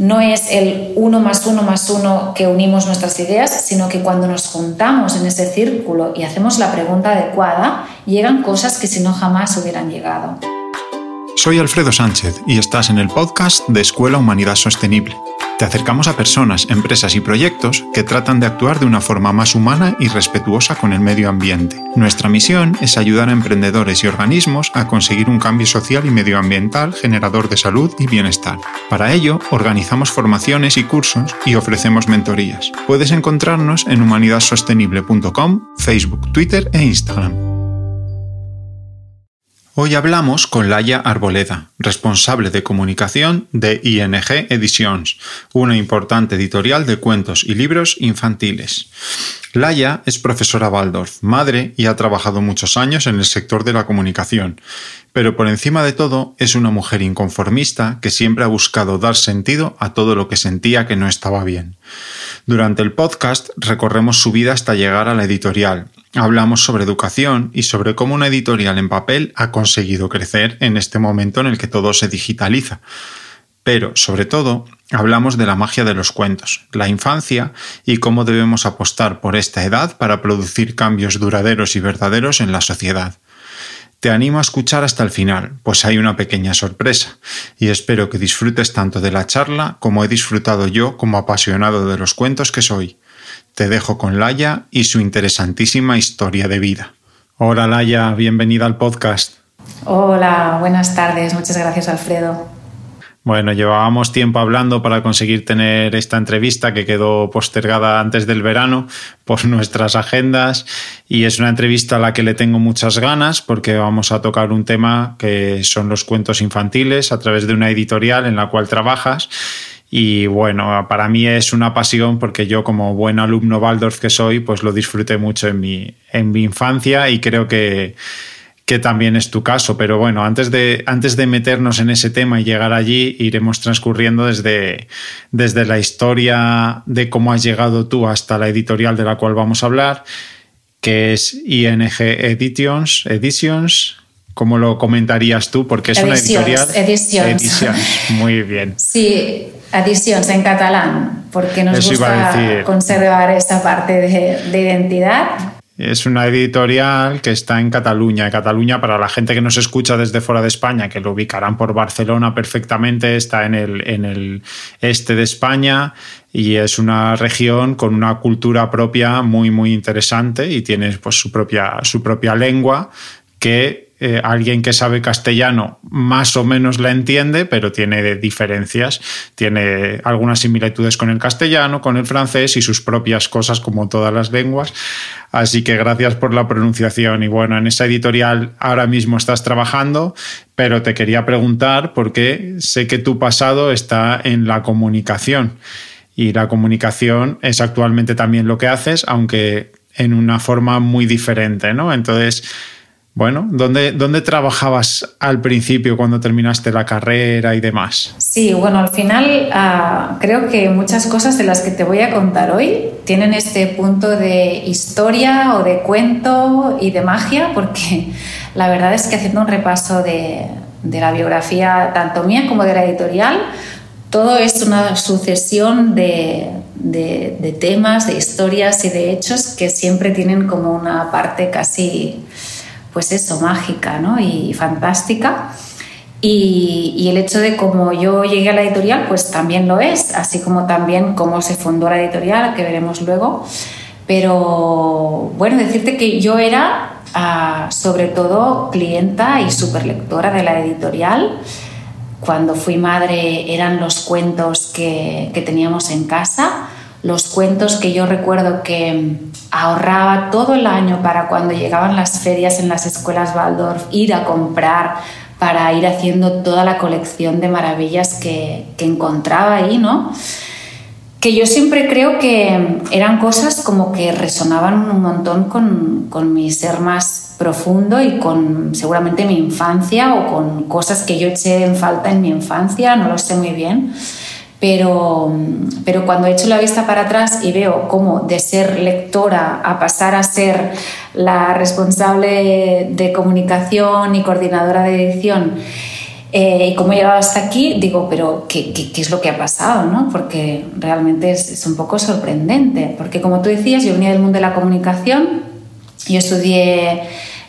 no es el uno más uno más uno que unimos nuestras ideas, sino que cuando nos juntamos en ese círculo y hacemos la pregunta adecuada, llegan cosas que si no jamás hubieran llegado. Soy Alfredo Sánchez y estás en el podcast de Escuela Humanidad Sostenible te acercamos a personas, empresas y proyectos que tratan de actuar de una forma más humana y respetuosa con el medio ambiente. Nuestra misión es ayudar a emprendedores y organismos a conseguir un cambio social y medioambiental generador de salud y bienestar. Para ello, organizamos formaciones y cursos y ofrecemos mentorías. Puedes encontrarnos en humanidadsostenible.com, Facebook, Twitter e Instagram. Hoy hablamos con Laia Arboleda, responsable de comunicación de ING Editions, una importante editorial de cuentos y libros infantiles. Laia es profesora Waldorf, madre y ha trabajado muchos años en el sector de la comunicación, pero por encima de todo es una mujer inconformista que siempre ha buscado dar sentido a todo lo que sentía que no estaba bien. Durante el podcast recorremos su vida hasta llegar a la editorial Hablamos sobre educación y sobre cómo una editorial en papel ha conseguido crecer en este momento en el que todo se digitaliza. Pero, sobre todo, hablamos de la magia de los cuentos, la infancia y cómo debemos apostar por esta edad para producir cambios duraderos y verdaderos en la sociedad. Te animo a escuchar hasta el final, pues hay una pequeña sorpresa, y espero que disfrutes tanto de la charla como he disfrutado yo como apasionado de los cuentos que soy. Te dejo con Laia y su interesantísima historia de vida. Hola Laia, bienvenida al podcast. Hola, buenas tardes. Muchas gracias Alfredo. Bueno, llevábamos tiempo hablando para conseguir tener esta entrevista que quedó postergada antes del verano por nuestras agendas y es una entrevista a la que le tengo muchas ganas porque vamos a tocar un tema que son los cuentos infantiles a través de una editorial en la cual trabajas y bueno, para mí es una pasión porque yo como buen alumno Waldorf que soy, pues lo disfruté mucho en mi, en mi infancia y creo que, que también es tu caso. Pero bueno, antes de, antes de meternos en ese tema y llegar allí, iremos transcurriendo desde, desde la historia de cómo has llegado tú hasta la editorial de la cual vamos a hablar, que es ING Editions, Editions ¿Cómo lo comentarías tú? Porque es una editorial. Edicions. Edicions. Muy bien. Sí, Edicions en catalán, porque nos gusta conservar esa parte de, identidad. Es una editorial que está en Cataluña. Cataluña, para la gente que nos escucha desde fuera de España, que lo ubicarán por Barcelona perfectamente, está en el, en el este de España y es una región con una cultura propia muy, muy interesante y tiene pues, su, propia, su propia lengua que eh, alguien que sabe castellano más o menos la entiende, pero tiene diferencias, tiene algunas similitudes con el castellano, con el francés y sus propias cosas como todas las lenguas. Así que gracias por la pronunciación. Y bueno, en esa editorial ahora mismo estás trabajando, pero te quería preguntar porque sé que tu pasado está en la comunicación. Y la comunicación es actualmente también lo que haces, aunque en una forma muy diferente, ¿no? Entonces, bueno, ¿dónde, ¿dónde trabajabas al principio cuando terminaste la carrera y demás? Sí, bueno, al final ah, creo que muchas cosas de las que te voy a contar hoy tienen este punto de historia o de cuento y de magia, porque la verdad es que haciendo un repaso de, la biografía tanto mía como de la editorial, todo es una sucesión de, de, temas, de historias y de hechos que siempre tienen como una parte casi pues eso, mágica ¿no? y fantástica. Y, el hecho de cómo yo llegué a la editorial, pues también lo es, así como también cómo se fundó la editorial, que veremos luego. Pero bueno, decirte que yo era ah, sobre todo clienta y superlectora de la editorial. Cuando fui madre eran los cuentos que, que teníamos en casa los cuentos que yo recuerdo que ahorraba todo el año para cuando llegaban las ferias en las escuelas Waldorf, ir a comprar para ir haciendo toda la colección de maravillas que, encontraba ahí, ¿no? Que yo siempre creo que eran cosas como que resonaban un montón con, con mi ser más profundo y con seguramente mi infancia o con cosas que yo eché en falta en mi infancia, no lo sé muy bien pero, pero cuando echo la vista para atrás y veo cómo de ser lectora a pasar a ser la responsable de comunicación y coordinadora de edición Eh, y como he llegado hasta aquí, digo, pero ¿qué, qué, es lo que ha pasado? ¿no? Porque realmente es, es, un poco sorprendente. Porque como tú decías, yo venía del mundo de la comunicación, yo estudié,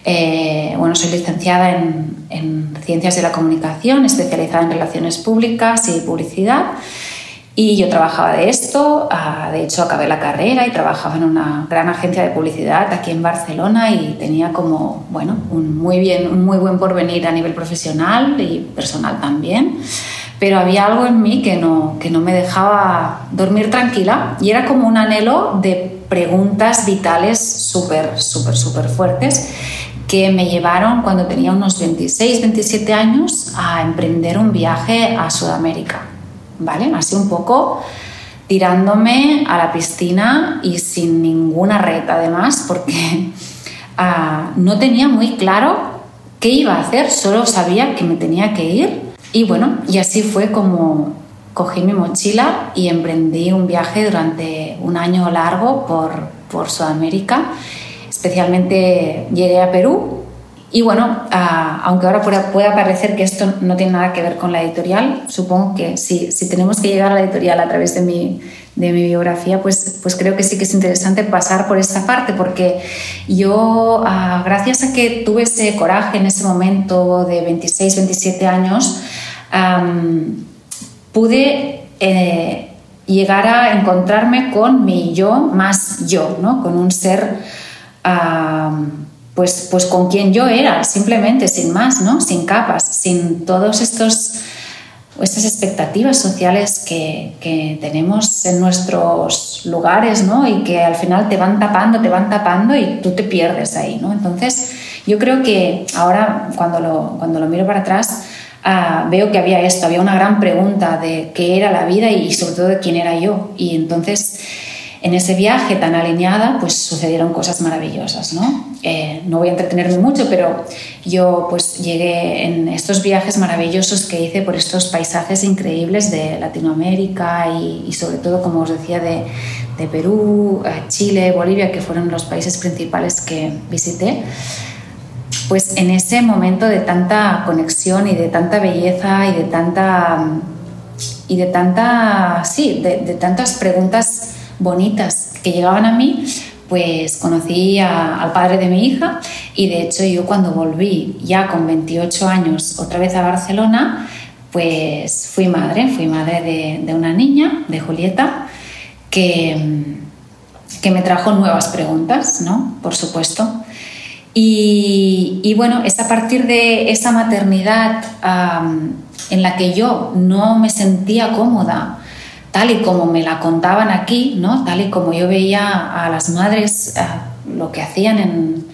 eh, bueno, soy licenciada en, en Ciencias de la Comunicación, especializada en Relaciones Públicas y Publicidad. Y yo trabajaba de esto, ah, de hecho acabé la carrera y trabajaba en una gran agencia de publicidad aquí en Barcelona y tenía como, bueno, un muy, bien, un muy buen porvenir a nivel profesional y personal también. Pero había algo en mí que no, que no me dejaba dormir tranquila y era como un anhelo de preguntas vitales súper, súper, súper fuertes que me llevaron cuando tenía unos 26, 27 años a emprender un viaje a Sudamérica. ¿vale? Así un poco tirándome a la piscina y sin ninguna red además, porque ah, no tenía muy claro qué iba a hacer, solo sabía que me tenía que ir. Y bueno, y así fue como cogí mi mochila y emprendí un viaje durante un año largo por, por Sudamérica. Especialmente llegué a Perú y bueno, aunque ahora pueda, parecer que esto no tiene nada que ver con la editorial, supongo que si, si tenemos que llegar a la editorial a través de mi, de mi biografía, pues, pues creo que sí que es interesante pasar por esta parte, porque yo, ah, gracias a que tuve ese coraje en ese momento de 26, 27 años, pude eh, llegar a encontrarme con mi yo más yo, ¿no? con un ser pues, pues con quien yo era, simplemente, sin más, ¿no? Sin capas, sin todos estos estas expectativas sociales que, que, tenemos en nuestros lugares, ¿no? Y que al final te van tapando, te van tapando y tú te pierdes ahí, ¿no? Entonces, yo creo que ahora, cuando lo, cuando lo miro para atrás, ah, veo que había esto, había una gran pregunta de qué era la vida y sobre todo de quién era yo. Y entonces en ese viaje tan alineada, pues sucedieron cosas maravillosas, ¿no? Eh, no voy a entretenerme mucho, pero yo pues llegué en estos viajes maravillosos que hice por estos paisajes increíbles de Latinoamérica y, sobre todo, como os decía, de, de Perú, eh, Chile, Bolivia, que fueron los países principales que visité pues en ese momento de tanta conexión y de tanta belleza y de tanta y de tanta sí de, de tantas preguntas bonitas que llegaban a mí, pues conocí al padre de mi hija y de hecho yo cuando volví ya con 28 años otra vez a Barcelona, pues fui madre, fui madre de, una niña, de Julieta, que, que me trajo nuevas preguntas, ¿no? Por supuesto. Y, y, bueno, es a partir de esa maternidad en la que yo no me sentía cómoda tal y como me la contaban aquí, ¿no? tal y como yo veía a las madres lo que hacían en,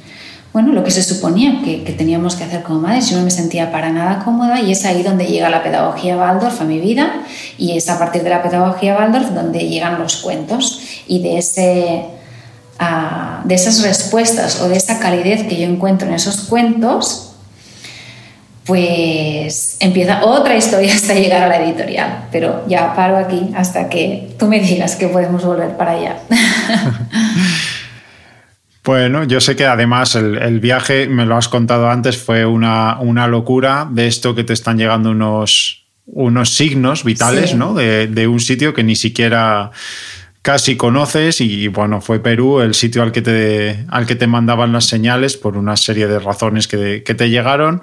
bueno, lo que se suponía que, teníamos que hacer como madres, yo no me sentía para nada cómoda y es ahí donde llega la pedagogía Waldorf a mi vida y es a partir de la pedagogía Waldorf donde llegan los cuentos y de, ese, de esas respuestas o de esa calidez que yo encuentro en esos cuentos, pues empieza otra historia hasta llegar a la editorial. Pero ya paro aquí hasta que tú me digas que podemos volver para allá. Bueno, yo sé que además el, viaje, me lo has contado antes, fue una, locura de esto que te están llegando unos, unos signos vitales, ¿no? De, de, un sitio que ni siquiera casi conoces y bueno, fue Perú el sitio al que te, al que te mandaban las señales por una serie de razones que, que te llegaron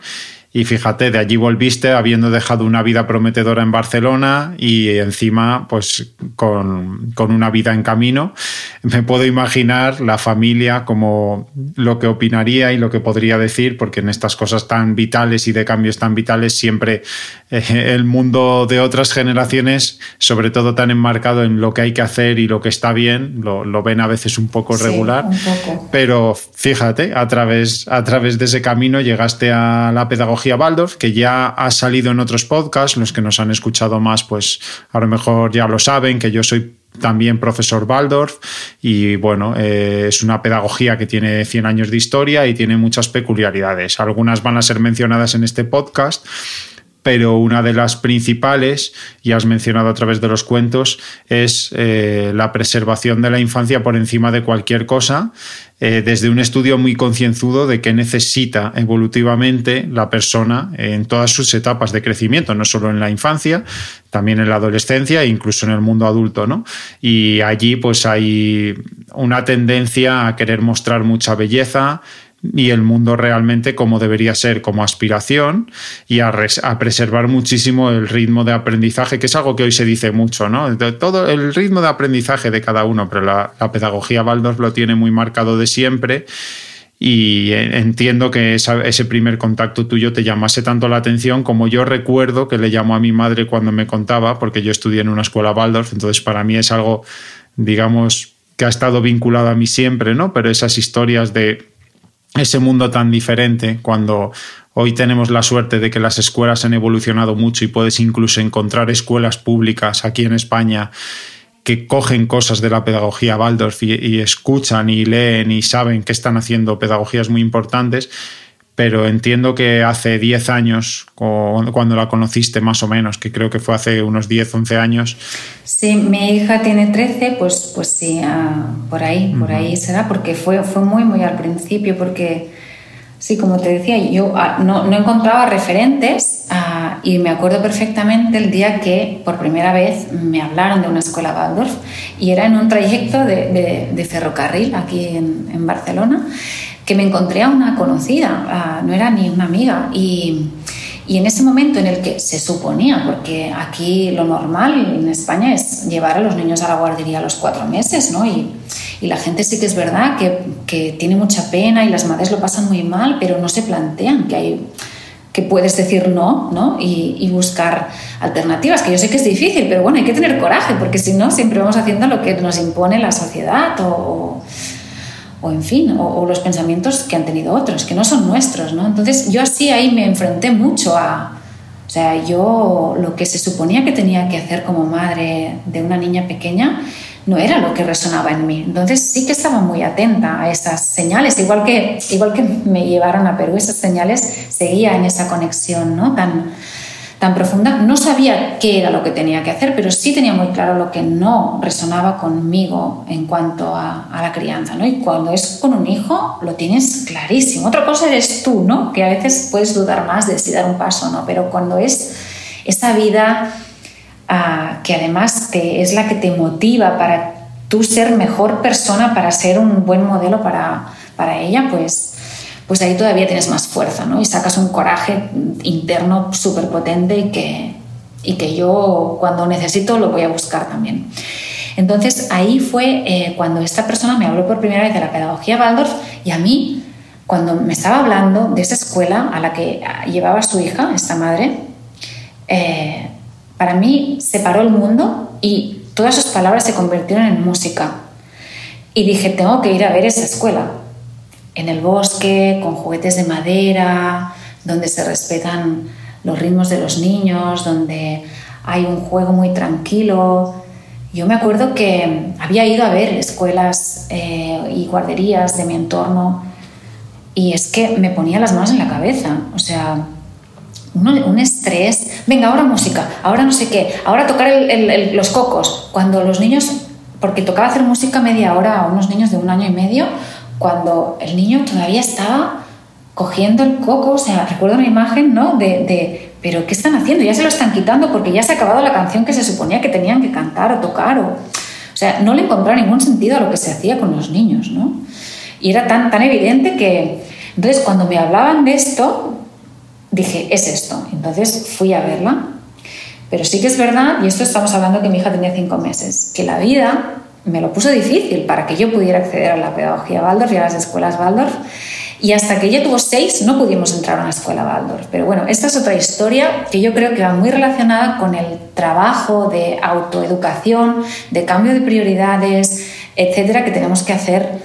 y fíjate, de allí volviste habiendo dejado una vida prometedora en Barcelona y encima, pues con, una vida en camino. Me puedo imaginar la familia como lo que opinaría y lo que podría decir, porque en estas cosas tan vitales y de cambios tan vitales, siempre eh, el mundo de otras generaciones, sobre todo tan enmarcado en lo que hay que hacer y lo que está bien, lo, ven a veces un poco regular. Pero fíjate, a través, a través de ese camino llegaste a la pedagogía Waldorf, que ya ha salido en otros podcasts, los que nos han escuchado más, pues a lo mejor ya lo saben, que yo soy también profesor Waldorf y bueno, eh, es una pedagogía que tiene 100 años de historia y tiene muchas peculiaridades. Algunas van a ser mencionadas en este podcast, pero una de las principales, y has mencionado a través de los cuentos, es eh, la preservación de la infancia por encima de cualquier cosa, eh, desde un estudio muy concienzudo de qué necesita evolutivamente la persona en todas sus etapas de crecimiento, no solo en la infancia, también en la adolescencia e incluso en el mundo adulto, ¿no? Y allí pues hay una tendencia a querer mostrar mucha belleza, y el mundo realmente como debería ser, como aspiración y a, preservar muchísimo el ritmo de aprendizaje, que es algo que hoy se dice mucho, ¿no? todo el ritmo de aprendizaje de cada uno, pero la, pedagogía Waldorf lo tiene muy marcado de siempre y entiendo que ese primer contacto tuyo te llamase tanto la atención como yo recuerdo que le llamó a mi madre cuando me contaba, porque yo estudié en una escuela Waldorf, entonces para mí es algo, digamos, que ha estado vinculado a mí siempre, ¿no? Pero esas historias de ese mundo tan diferente cuando hoy tenemos la suerte de que las escuelas han evolucionado mucho y puedes incluso encontrar escuelas públicas aquí en España que cogen cosas de la pedagogía Waldorf y, escuchan y leen y saben que están haciendo pedagogías muy importantes pero entiendo que hace 10 años, cuando la conociste más o menos, que creo que fue hace unos 10, 11 años. Sí, mi hija tiene 13, pues, pues sí, ah, por ahí, por ahí será, porque fue, fue muy, muy al principio, porque sí, como te decía, yo ah, no, no, encontraba referentes ah, y me acuerdo perfectamente el día que por primera vez me hablaron de una escuela Waldorf y era en un trayecto de, de, ferrocarril aquí en, en Barcelona que me encontré a una conocida, no era ni una amiga. Y, y, en ese momento en el que se suponía, porque aquí lo normal en España es llevar a los niños a la guardería a los cuatro meses, ¿no? Y, y la gente sí que es verdad que, que, tiene mucha pena y las madres lo pasan muy mal, pero no se plantean que hay que puedes decir no, ¿no? Y, y, buscar alternativas, que yo sé que es difícil, pero bueno, hay que tener coraje, porque si no, siempre vamos haciendo lo que nos impone la sociedad o, o en fin, o, los pensamientos que han tenido otros, que no son nuestros, ¿no? Entonces yo así ahí me enfrenté mucho a, o sea, yo lo que se suponía que tenía que hacer como madre de una niña pequeña no era lo que resonaba en mí. Entonces sí que estaba muy atenta a esas señales, igual que, igual que me llevaron a Perú, esas señales seguía en esa conexión, ¿no? Tan, tan profunda. No sabía qué era lo que tenía que hacer, pero sí tenía muy claro lo que no resonaba conmigo en cuanto a, la crianza. ¿no? Y cuando es con un hijo, lo tienes clarísimo. Otra cosa eres tú, ¿no? que a veces puedes dudar más de si dar un paso o no, pero cuando es esa vida ah, que además te, es la que te motiva para tú ser mejor persona, para ser un buen modelo para, para ella, pues pues ahí todavía tienes más fuerza, ¿no? Y sacas un coraje interno súper potente y que, y que yo cuando necesito lo voy a buscar también. Entonces ahí fue eh, cuando esta persona me habló por primera vez de la pedagogía Waldorf y a mí, cuando me estaba hablando de esa escuela a la que llevaba su hija, esta madre, eh, para mí se paró el mundo y todas sus palabras se convirtieron en música. Y dije, tengo que ir a ver esa escuela en el bosque, con juguetes de madera, donde se respetan los ritmos de los niños, donde hay un juego muy tranquilo. Yo me acuerdo que había ido a ver escuelas eh, y guarderías de mi entorno y es que me ponía las manos en la cabeza, o sea, un, estrés. Venga, ahora música, ahora no sé qué, ahora tocar los cocos. Cuando los niños, porque tocaba hacer música media hora a unos niños de un año y medio, cuando el niño todavía estaba cogiendo el coco, o sea, recuerdo una imagen, ¿no? De, pero ¿qué están haciendo? Ya se lo están quitando porque ya se ha acabado la canción que se suponía que tenían que cantar o tocar. O, o sea, no le encontraba ningún sentido a lo que se hacía con los niños, ¿no? Y era tan, tan evidente que... Entonces, cuando me hablaban de esto, dije, es esto. Entonces fui a verla. Pero sí que es verdad, y esto estamos hablando que mi hija tenía cinco meses, que la vida me lo puso difícil para que yo pudiera acceder a la pedagogía Waldorf y a las escuelas Waldorf. Y hasta que ella tuvo seis no pudimos entrar a una escuela Waldorf. Pero bueno, esta es otra historia que yo creo que va muy relacionada con el trabajo de autoeducación, de cambio de prioridades, etcétera, que tenemos que hacer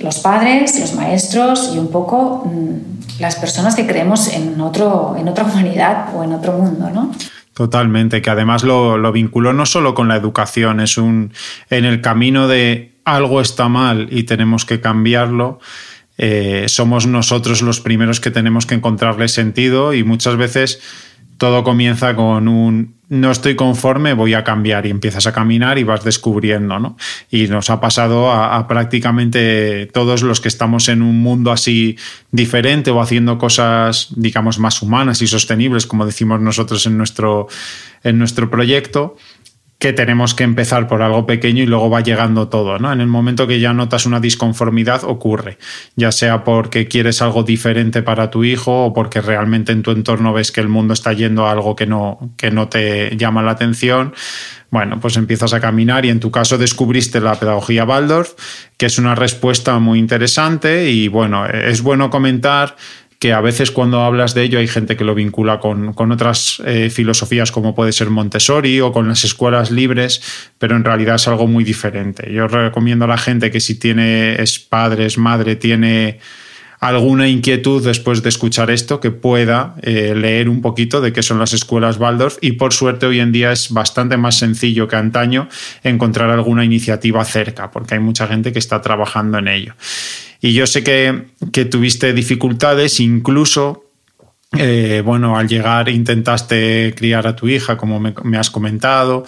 los padres, los maestros y un poco mm, las personas que creemos en, otro, en otra humanidad o en otro mundo, ¿no? Totalmente, que además lo, lo vinculó no solo con la educación, es un en el camino de algo está mal y tenemos que cambiarlo. Eh, somos nosotros los primeros que tenemos que encontrarle sentido y muchas veces todo comienza con un no estoy conforme, voy a cambiar y empiezas a caminar y vas descubriendo, ¿no? Y nos ha pasado a, prácticamente todos los que estamos en un mundo así diferente o haciendo cosas, digamos, más humanas y sostenibles, como decimos nosotros en nuestro, en nuestro proyecto, que tenemos que empezar por algo pequeño y luego va llegando todo, ¿no? En el momento que ya notas una disconformidad ocurre, ya sea porque quieres algo diferente para tu hijo o porque realmente en tu entorno ves que el mundo está yendo a algo que no, que no te llama la atención. Bueno, pues empiezas a caminar y en tu caso descubriste la pedagogía Waldorf, que es una respuesta muy interesante y bueno, es bueno comentar que a veces cuando hablas de ello hay gente que lo vincula con, otras eh, filosofías como puede ser Montessori o con las escuelas libres, pero en realidad es algo muy diferente. Yo recomiendo a la gente que si tiene, es padre, es madre, tiene alguna inquietud después de escuchar esto, que pueda eh, leer un poquito de qué son las escuelas Waldorf y por suerte hoy en día es bastante más sencillo que antaño encontrar alguna iniciativa cerca, porque hay mucha gente que está trabajando en ello. Y yo sé que, tuviste dificultades, incluso eh, bueno, al llegar intentaste criar a tu hija, como me, has comentado,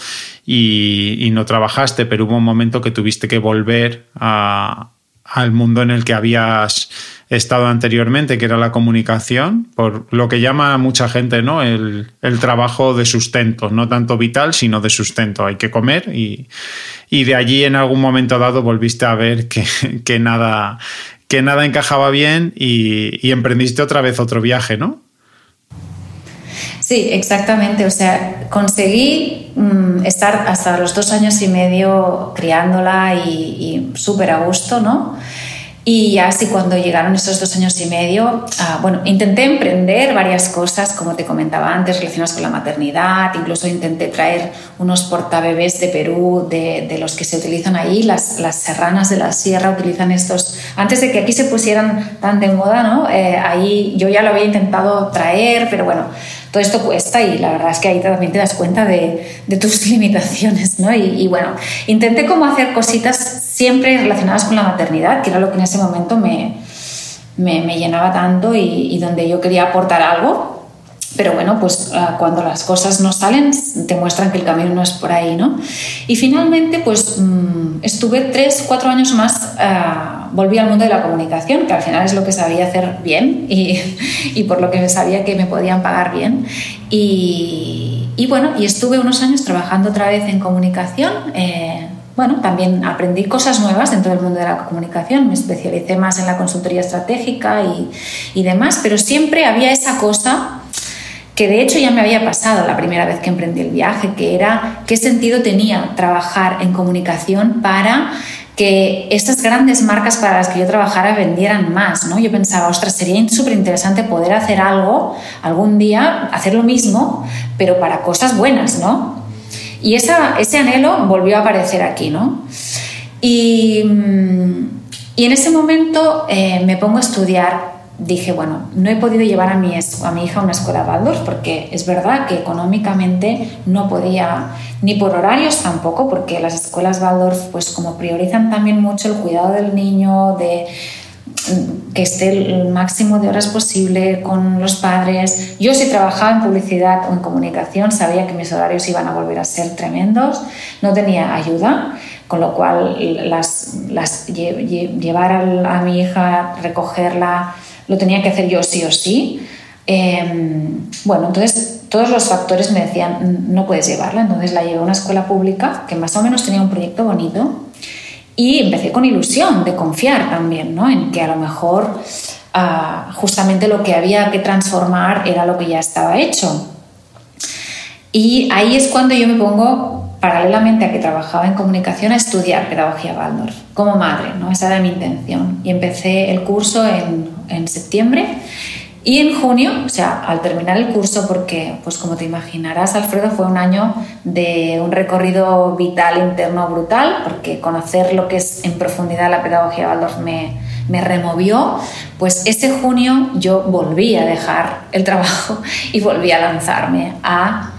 y, no trabajaste, pero hubo un momento que tuviste que volver al mundo en el que habías estado anteriormente, que era la comunicación, por lo que llama mucha gente ¿no? el, trabajo de sustento, no tanto vital, sino de sustento. Hay que comer y, de allí en algún momento dado volviste a ver que, nada, que nada encajaba bien y, y emprendiste otra vez otro viaje, ¿no? Sí, exactamente. O sea, conseguí mm, estar hasta los dos años y medio criándola y, y súper a gusto, ¿no? Y así cuando llegaron esos dos años y medio, ah, bueno, intenté emprender varias cosas, como te comentaba antes, relacionadas con la maternidad, incluso intenté traer unos portabebés de Perú, de, los que se utilizan ahí, las, las, serranas de la sierra utilizan estos, antes de que aquí se pusieran tan de moda, ¿no? Eh, ahí yo ya lo había intentado traer, pero bueno, todo esto cuesta y la verdad es que ahí también te das cuenta de, tus limitaciones, ¿no? Y, bueno, intenté como hacer cositas siempre relacionadas con la maternidad, que era lo que en ese momento me, me, llenaba tanto y, donde yo quería aportar algo. Pero bueno, pues ah, cuando las cosas no salen, te muestran que el camino no es por ahí, ¿no? Y finalmente, pues mm, estuve tres, cuatro años más, uh, volví al mundo de la comunicación, que al final es lo que sabía hacer bien y, y por lo que sabía que me podían pagar bien. Y, y, bueno, y estuve unos años trabajando otra vez en comunicación. Eh, bueno, también aprendí cosas nuevas dentro del mundo de la comunicación, me especialicé más en la consultoría estratégica y, y demás, pero siempre había esa cosa que de hecho ya me había pasado la primera vez que emprendí el viaje, que era qué sentido tenía trabajar en comunicación para que estas grandes marcas para las que yo trabajara vendieran más, ¿no? Yo pensaba, ostras, sería súper interesante poder hacer algo algún día, hacer lo mismo, pero para cosas buenas, ¿no? Y esa, ese anhelo volvió a aparecer aquí, ¿no? Y, y en ese momento eh, me pongo a estudiar dije, bueno, no he podido llevar a mi, a mi hija a una escuela Waldorf porque es verdad que económicamente no podía, ni por horarios tampoco, porque las escuelas Waldorf, pues como priorizan también mucho el cuidado del niño, de mm, que esté el máximo de horas posible con los padres. Yo si trabajaba en publicidad o en comunicación sabía que mis horarios iban a volver a ser tremendos, no tenía ayuda, con lo cual las, las llevar a, a mi hija, recogerla, lo tenía que hacer yo sí o sí. Em, bueno, entonces todos los factores me decían, no puedes llevarla, entonces la llevé a una escuela pública que más o menos tenía un proyecto bonito y empecé con ilusión de confiar también, ¿no? En que a lo mejor ah, justamente lo que había que transformar era lo que ya estaba hecho. Y ahí es cuando yo me pongo, paralelamente a que trabajaba en comunicación, a estudiar pedagogía Waldorf, como madre, ¿no? Esa era mi intención. Y empecé el curso en en septiembre. Y en junio, o sea, al terminar el curso, porque, pues como te imaginarás, Alfredo, fue un año de un recorrido vital interno brutal, porque conocer lo que es en profundidad la pedagogía Waldorf me, me removió, pues ese junio yo volví a dejar el trabajo y volví a lanzarme a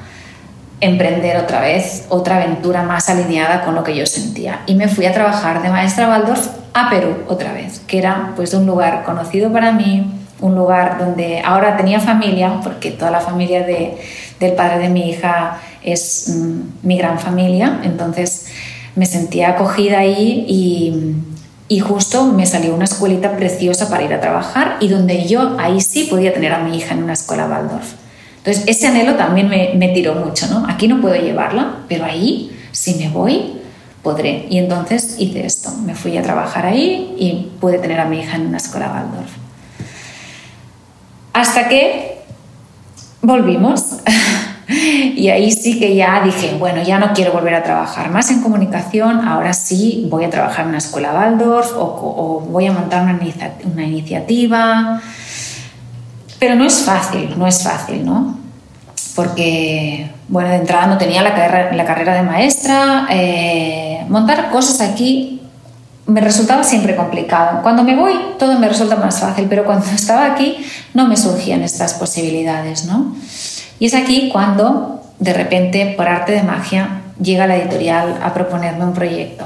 emprender otra vez otra aventura más alineada con lo que yo sentía. Y me fui a trabajar de maestra Waldorf a Perú otra vez, que era pues un lugar conocido para mí, un lugar donde ahora tenía familia, porque toda la familia de, del padre de mi hija es mm, mi gran familia, entonces me sentía acogida ahí y, y, justo me salió una escuelita preciosa para ir a trabajar y donde yo ahí sí podía tener a mi hija en una escuela Waldorf. Entonces ese anhelo también me, tiró mucho, ¿no? Aquí no puedo llevarla, pero ahí, si me voy, podré. Y entonces hice esto, me fui a trabajar ahí y pude tener a mi hija en una escuela Waldorf. Hasta que volvimos. y ahí sí que ya dije, bueno, ya no quiero volver a trabajar más en comunicación, ahora sí voy a trabajar en una escuela Waldorf o, voy a montar una, iniciativa. Pero no es fácil, no es fácil, ¿no? Porque, bueno, de entrada no tenía la carrera, la carrera de maestra. Eh, montar cosas aquí me resultaba siempre complicado. Cuando me voy todo me resulta más fácil, pero cuando estaba aquí no me surgían estas posibilidades, ¿no? Y es aquí cuando de repente, por arte de magia, llega la editorial a proponerme un proyecto.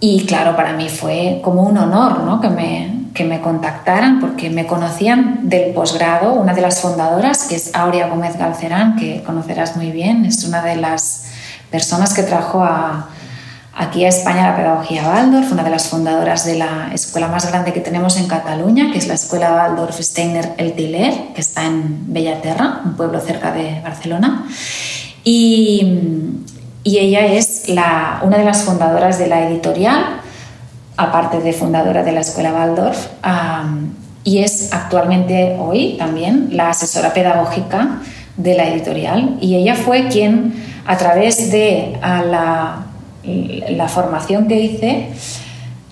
Y claro, para mí fue como un honor ¿no? que, me, me contactaran porque me conocían del posgrado, una de las fundadoras, que es Aurea Gómez Galcerán, que conocerás muy bien, es una de las personas que trajo aquí a España la pedagogía Waldorf, una de las fundadoras de la escuela más grande que tenemos en Cataluña, que es la Escuela Waldorf Steiner El Tiler, que está en Bellaterra, un pueblo cerca de Barcelona. Y, y ella es la, una de las fundadoras de la editorial, aparte de fundadora de la Escuela Waldorf, y es actualmente hoy también la asesora pedagógica de la editorial. Y ella fue quien, a través de la la formación que hice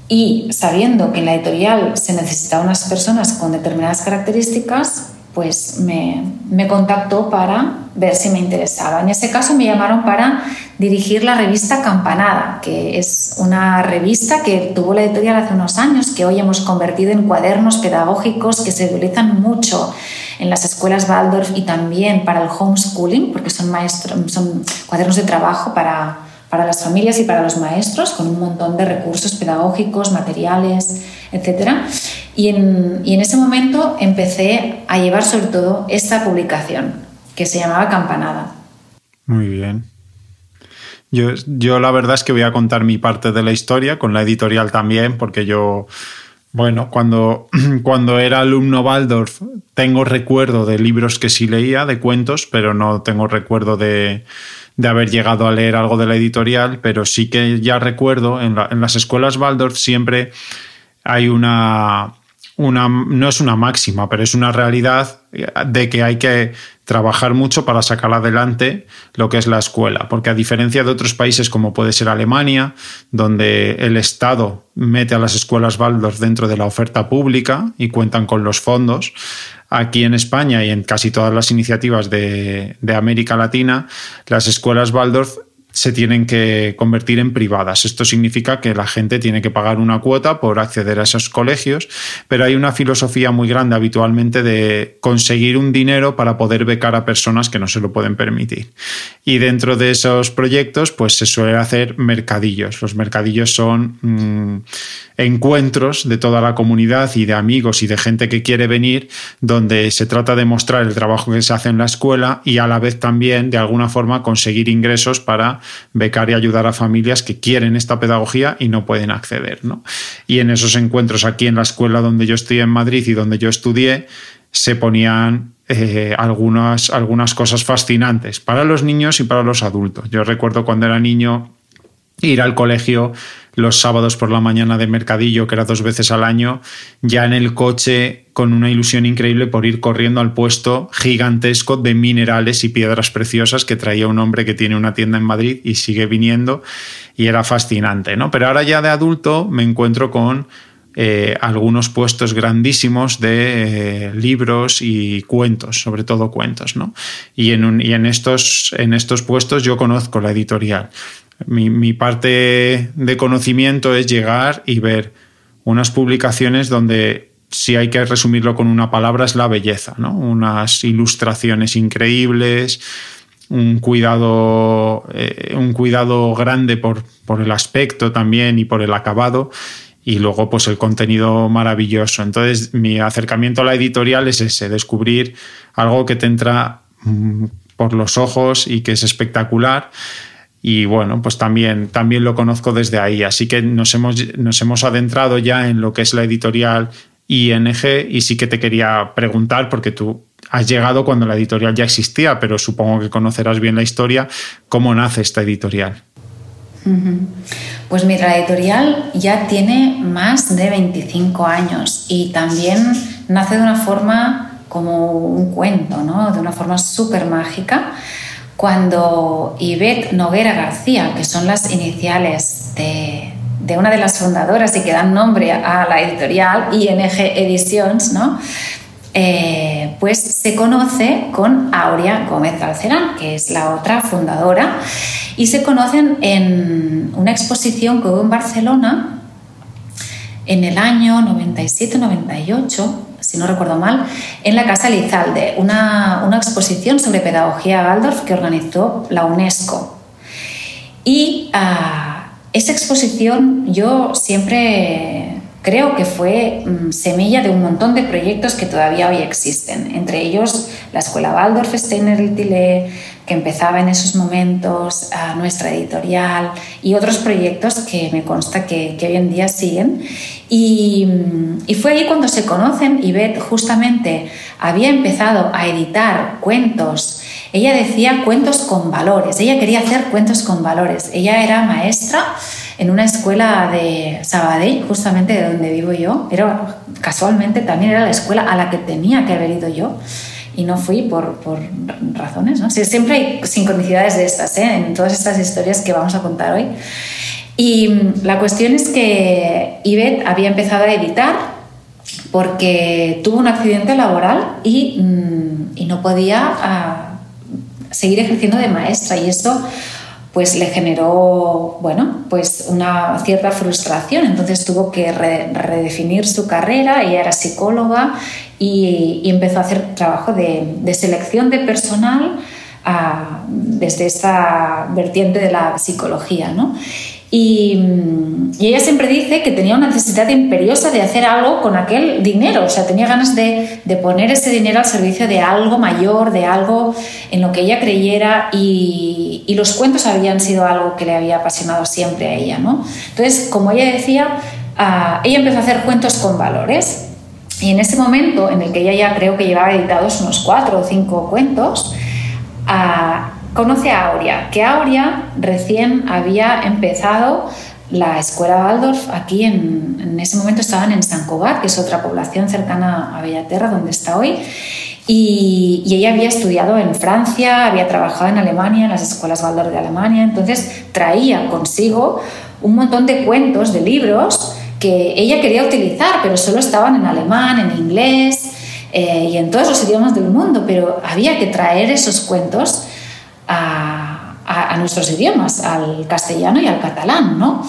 y sabiendo que en la editorial se necesitaban unas personas con determinadas características, pues me, me, contactó para ver si me interesaba. En ese caso me llamaron para dirigir la revista Campanada, que es una revista que tuvo la editorial hace unos años, que hoy hemos convertido en cuadernos pedagógicos que se utilizan mucho en las escuelas Waldorf y también para el homeschooling, porque son, maestros, son cuadernos de trabajo para para las familias y para los maestros, con un montón de recursos pedagógicos, materiales, etc. Y en, en ese momento empecé a llevar sobre todo esta publicación, que se llamaba Campanada. Muy bien. Yo, yo la verdad es que voy a contar mi parte de la historia, con la editorial también, porque yo bueno, cuando, cuando era alumno Waldorf tengo recuerdo de libros que sí leía, de cuentos, pero no tengo recuerdo de, de haber llegado a leer algo de la editorial, pero sí que ya recuerdo, en, las escuelas Waldorf siempre hay una, una, no es una máxima, pero es una realidad de que hay que trabajar mucho para sacar adelante lo que es la escuela, porque a diferencia de otros países como puede ser Alemania, donde el Estado mete a las escuelas Waldorf dentro de la oferta pública y cuentan con los fondos, Aquí en España y en casi todas las iniciativas de, América Latina, las escuelas Waldorf se tienen que convertir en privadas. Esto significa que la gente tiene que pagar una cuota por acceder a esos colegios, pero hay una filosofía muy grande habitualmente de conseguir un dinero para poder becar a personas que no se lo pueden permitir. Y dentro de esos proyectos, pues se suele hacer mercadillos. Los mercadillos son mm, encuentros de toda la comunidad y de amigos y de gente que quiere venir, donde se trata de mostrar el trabajo que se hace en la escuela y a la vez también, de alguna forma, conseguir ingresos para becar y ayudar a familias que quieren esta pedagogía y no pueden acceder. ¿no? Y en esos encuentros aquí en la escuela donde yo estoy en Madrid y donde yo estudié, se ponían eh, algunas, algunas cosas fascinantes para los niños y para los adultos. Yo recuerdo cuando era niño ir al colegio los sábados por la mañana de mercadillo, que era dos veces al año, ya en el coche con una ilusión increíble por ir corriendo al puesto gigantesco de minerales y piedras preciosas que traía un hombre que tiene una tienda en Madrid y sigue viniendo y era fascinante, ¿no? Pero ahora ya de adulto me encuentro con eh, algunos puestos grandísimos de eh, libros y cuentos, sobre todo cuentos, ¿no? Y en, y en, estos, en estos puestos yo conozco la editorial. Mi, parte de conocimiento es llegar y ver unas publicaciones donde si hay que resumirlo con una palabra es la belleza, ¿no? Unas ilustraciones increíbles, un cuidado, eh, un cuidado grande por, por, el aspecto también y por el acabado. y luego pues el contenido maravilloso. Entonces mi acercamiento a la editorial es ese, descubrir algo que te entra mm, por los ojos y que es espectacular. Y bueno, pues también, también lo conozco desde ahí. Así que nos hemos, nos hemos adentrado ya en lo que es la editorial ING y sí que te quería preguntar, porque tú has llegado cuando la editorial ya existía, pero supongo que conocerás bien la historia, ¿cómo nace esta editorial? Pues mira, la editorial ya tiene más de 25 años y también nace de una forma como un cuento, ¿no? de una forma súper mágica, cuando Ivette Noguera García, que son las iniciales de, de, una de las fundadoras y que dan nombre a la editorial ING Editions, ¿no? Eh, pues se conoce con Aurea Gómez Alcerán, que es la otra fundadora, y se conocen en una exposición que hubo en Barcelona en el año 97-98, si no recuerdo mal, en la Casa Lizalde, una, una exposición sobre pedagogía Waldorf que organizó la UNESCO. Y ah, esa exposición yo siempre creo que fue mm, semilla de un montón de proyectos que todavía hoy existen, entre ellos la Escuela Waldorf Steiner Tile, que empezaba en esos momentos, a nuestra editorial y otros proyectos que me consta que, hoy en día siguen. Y, y, fue ahí cuando se conocen y Beth justamente había empezado a editar cuentos. Ella decía cuentos con valores, ella quería hacer cuentos con valores. Ella era maestra en una escuela de Sabadell, justamente de donde vivo yo, pero casualmente también era la escuela a la que tenía que haber ido yo y no fui por, por razones, ¿no? siempre hay sincronicidades de estas, ¿eh? en todas estas historias que vamos a contar hoy. Y mm, la cuestión es que Ivette había empezado a editar porque tuvo un accidente laboral y, mm, y no podía ah, seguir ejerciendo de maestra y eso pues le generó, bueno, pues una cierta frustración. Entonces tuvo que redefinir su carrera, ella era psicóloga y, empezó a hacer trabajo de, selección de personal ah, desde esta vertiente de la psicología, ¿no? Y, ella siempre dice que tenía una necesidad imperiosa de hacer algo con aquel dinero, o sea, tenía ganas de, poner ese dinero al servicio de algo mayor, de algo en lo que ella creyera. Y, los cuentos habían sido algo que le había apasionado siempre a ella, ¿no? Entonces, como ella decía, ah, ella empezó a hacer cuentos con valores. Y en ese momento en el que ella ya creo que llevaba editados unos cuatro o cinco cuentos, uh, conoce a Aurea, que Aurea recién había empezado la escuela Waldorf aquí en, ese momento estaban en San Cugat, que es otra población cercana a Bellaterra, donde está hoy. Y, ella había estudiado en Francia, había trabajado en Alemania, en las escuelas Waldorf de Alemania, entonces traía consigo un montón de cuentos, de libros que ella quería utilizar, pero solo estaban en alemán, en inglés eh, y en todos los idiomas del mundo, pero había que traer esos cuentos a, nuestros idiomas, al castellano y al catalán, ¿no?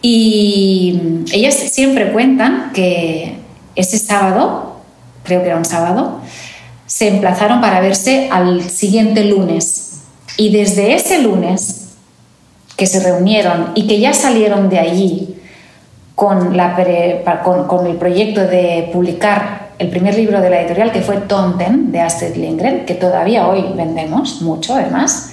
Y ellas siempre cuentan que ese sábado, creo que era un sábado, se emplazaron para verse al siguiente lunes. Y desde ese lunes que se reunieron y que ya salieron de allí con, el proyecto de publicar el primer libro de la editorial, que fue Tonten, de Astrid Lindgren, que todavía hoy vendemos mucho, además,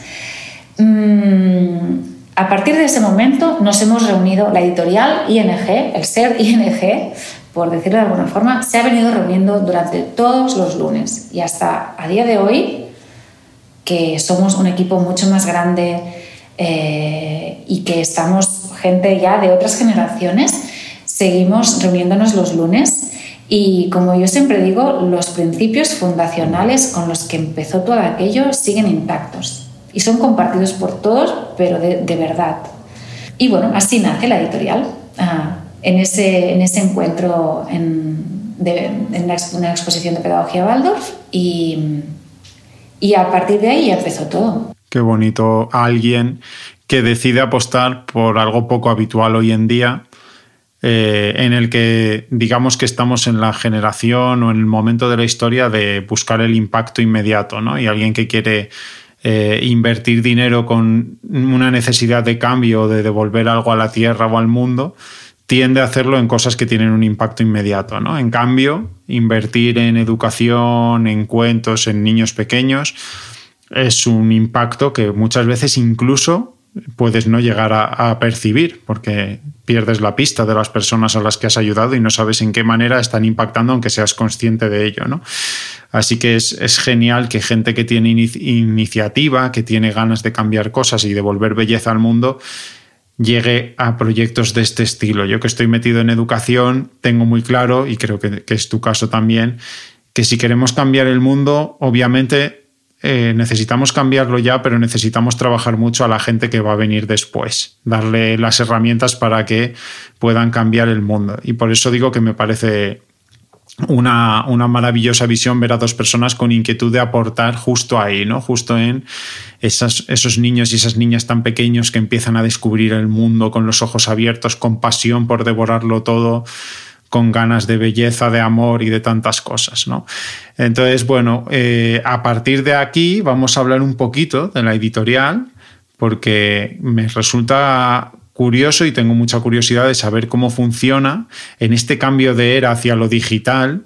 Mm, a partir de ese momento nos hemos reunido, la editorial ING, el SER ING, por decirlo de alguna forma, se ha venido reuniendo durante todos los lunes. Y hasta a día de hoy, que somos un equipo mucho más grande eh, y que estamos gente ya de otras generaciones, seguimos reuniéndonos los lunes y como yo siempre digo, los principios fundacionales con los que empezó todo aquello siguen intactos y son compartidos por todos, pero de, verdad. Y bueno, así nace la editorial, ah, en, ese, en ese encuentro en, en una exposición de pedagogía Waldorf y, y a partir de ahí empezó todo. Qué bonito alguien que decide apostar por algo poco habitual hoy en día, eh, en el que digamos que estamos en la generación o en el momento de la historia de buscar el impacto inmediato, ¿no? Y alguien que quiere eh, invertir dinero con una necesidad de cambio, de devolver algo a la tierra o al mundo, tiende a hacerlo en cosas que tienen un impacto inmediato. ¿no? En cambio, invertir en educación, en cuentos, en niños pequeños, es un impacto que muchas veces incluso puedes no llegar a, percibir porque pierdes la pista de las personas a las que has ayudado y no sabes en qué manera están impactando aunque seas consciente de ello. ¿no? Así que es, genial que gente que tiene iniciativa, que tiene ganas de cambiar cosas y devolver belleza al mundo, llegue a proyectos de este estilo. Yo que estoy metido en educación, tengo muy claro, y creo que es tu caso también, que si queremos cambiar el mundo, obviamente eh, necesitamos cambiarlo ya, pero necesitamos trabajar mucho a la gente que va a venir después, darle las herramientas para que puedan cambiar el mundo. Y por eso digo que me parece una, maravillosa visión ver a dos personas con inquietud de aportar justo ahí, ¿no? Justo en esos niños y esas niñas tan pequeños que empiezan a descubrir el mundo con los ojos abiertos, con pasión por devorarlo todo con ganas de belleza, de amor y de tantas cosas, ¿no? Entonces, bueno, eh, a partir de aquí vamos a hablar un poquito de la editorial, porque me resulta curioso y tengo mucha curiosidad de saber cómo funciona en este cambio de era hacia lo digital,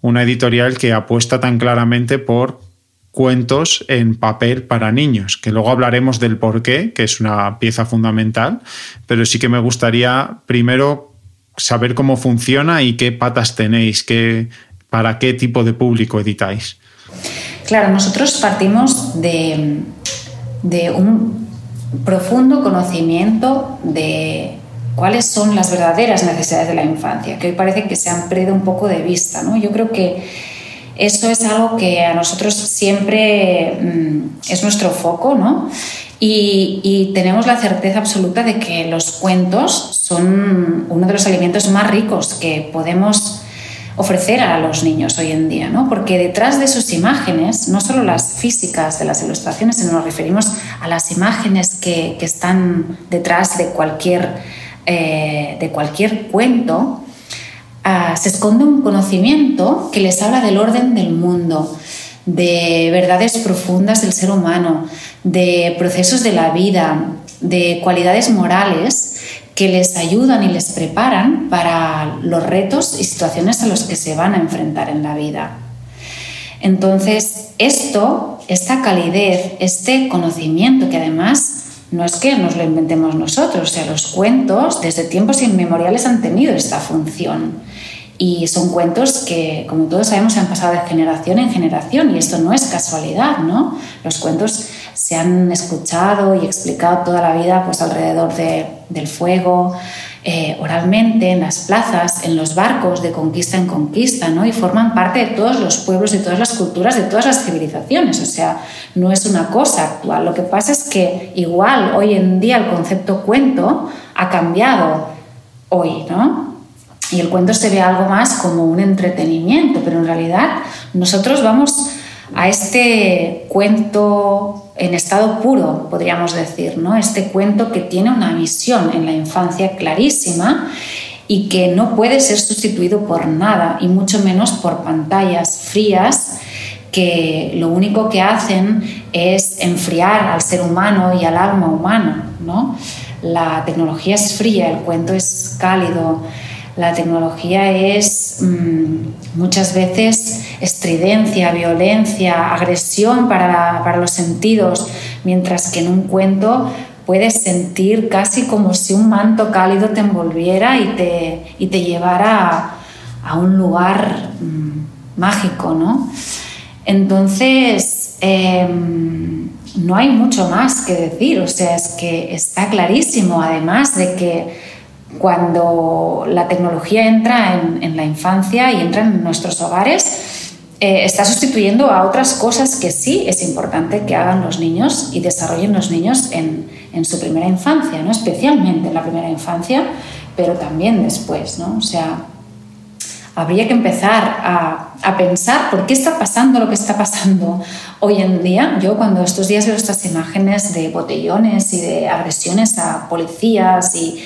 una editorial que apuesta tan claramente por cuentos en papel para niños, que luego hablaremos del por qué, que es una pieza fundamental, pero sí que me gustaría primero saber cómo funciona y qué patas tenéis, qué, para qué tipo de público editáis. Claro, nosotros partimos de, de un profundo conocimiento de cuáles son las verdaderas necesidades de la infancia, que hoy parece que se han perdido un poco de vista. ¿no? Yo creo que eso es algo que a nosotros siempre mm, es nuestro foco, ¿no? Y, tenemos la certeza absoluta de que los cuentos son uno de los alimentos más ricos que podemos ofrecer a los niños hoy en día, ¿no? porque detrás de sus imágenes, no solo las físicas de las ilustraciones, sino nos referimos a las imágenes que, están detrás de cualquier, eh, de cualquier cuento, ah, se esconde un conocimiento que les habla del orden del mundo, de verdades profundas del ser humano, de procesos de la vida, de cualidades morales que les ayudan y les preparan para los retos y situaciones a los que se van a enfrentar en la vida. Entonces, esto, esta calidez, este conocimiento que además no es que nos lo inventemos nosotros, o sea, los cuentos desde tiempos inmemoriales han tenido esta función. Y son cuentos que, como todos sabemos, se han pasado de generación en generación y esto no es casualidad, ¿no? Los cuentos se han escuchado y explicado toda la vida pues, alrededor del fuego, eh, oralmente, en las plazas, en los barcos de conquista en conquista, ¿no? Y forman parte de todos los pueblos, de todas las culturas, de todas las civilizaciones. O sea, no es una cosa actual. Lo que pasa es que igual hoy en día el concepto cuento ha cambiado hoy, ¿no? Y el cuento se ve algo más como un entretenimiento, pero en realidad nosotros vamos a este cuento en estado puro, podríamos decir, ¿no? Este cuento que tiene una misión en la infancia clarísima y que no puede ser sustituido por nada, y mucho menos por pantallas frías que lo único que hacen es enfriar al ser humano y al alma humana, ¿no? La tecnología es fría, el cuento es cálido, la tecnología es mm, muchas veces estridencia, violencia, agresión para, los sentidos, mientras que en un cuento puedes sentir casi como si un manto cálido te envolviera y te, te llevara a, un lugar mm, mágico, ¿no? Entonces, em, no hay mucho más que decir, o sea, es que está clarísimo, además de que cuando la tecnología entra en, la infancia y entra en nuestros hogares, eh, está sustituyendo a otras cosas que sí es importante que hagan los niños y desarrollen los niños en, su primera infancia, ¿no? especialmente en la primera infancia, pero también después. ¿no? O sea, habría que empezar a, a, pensar por qué está pasando lo que está pasando hoy en día. Yo cuando estos días veo estas imágenes de botellones y de agresiones a policías y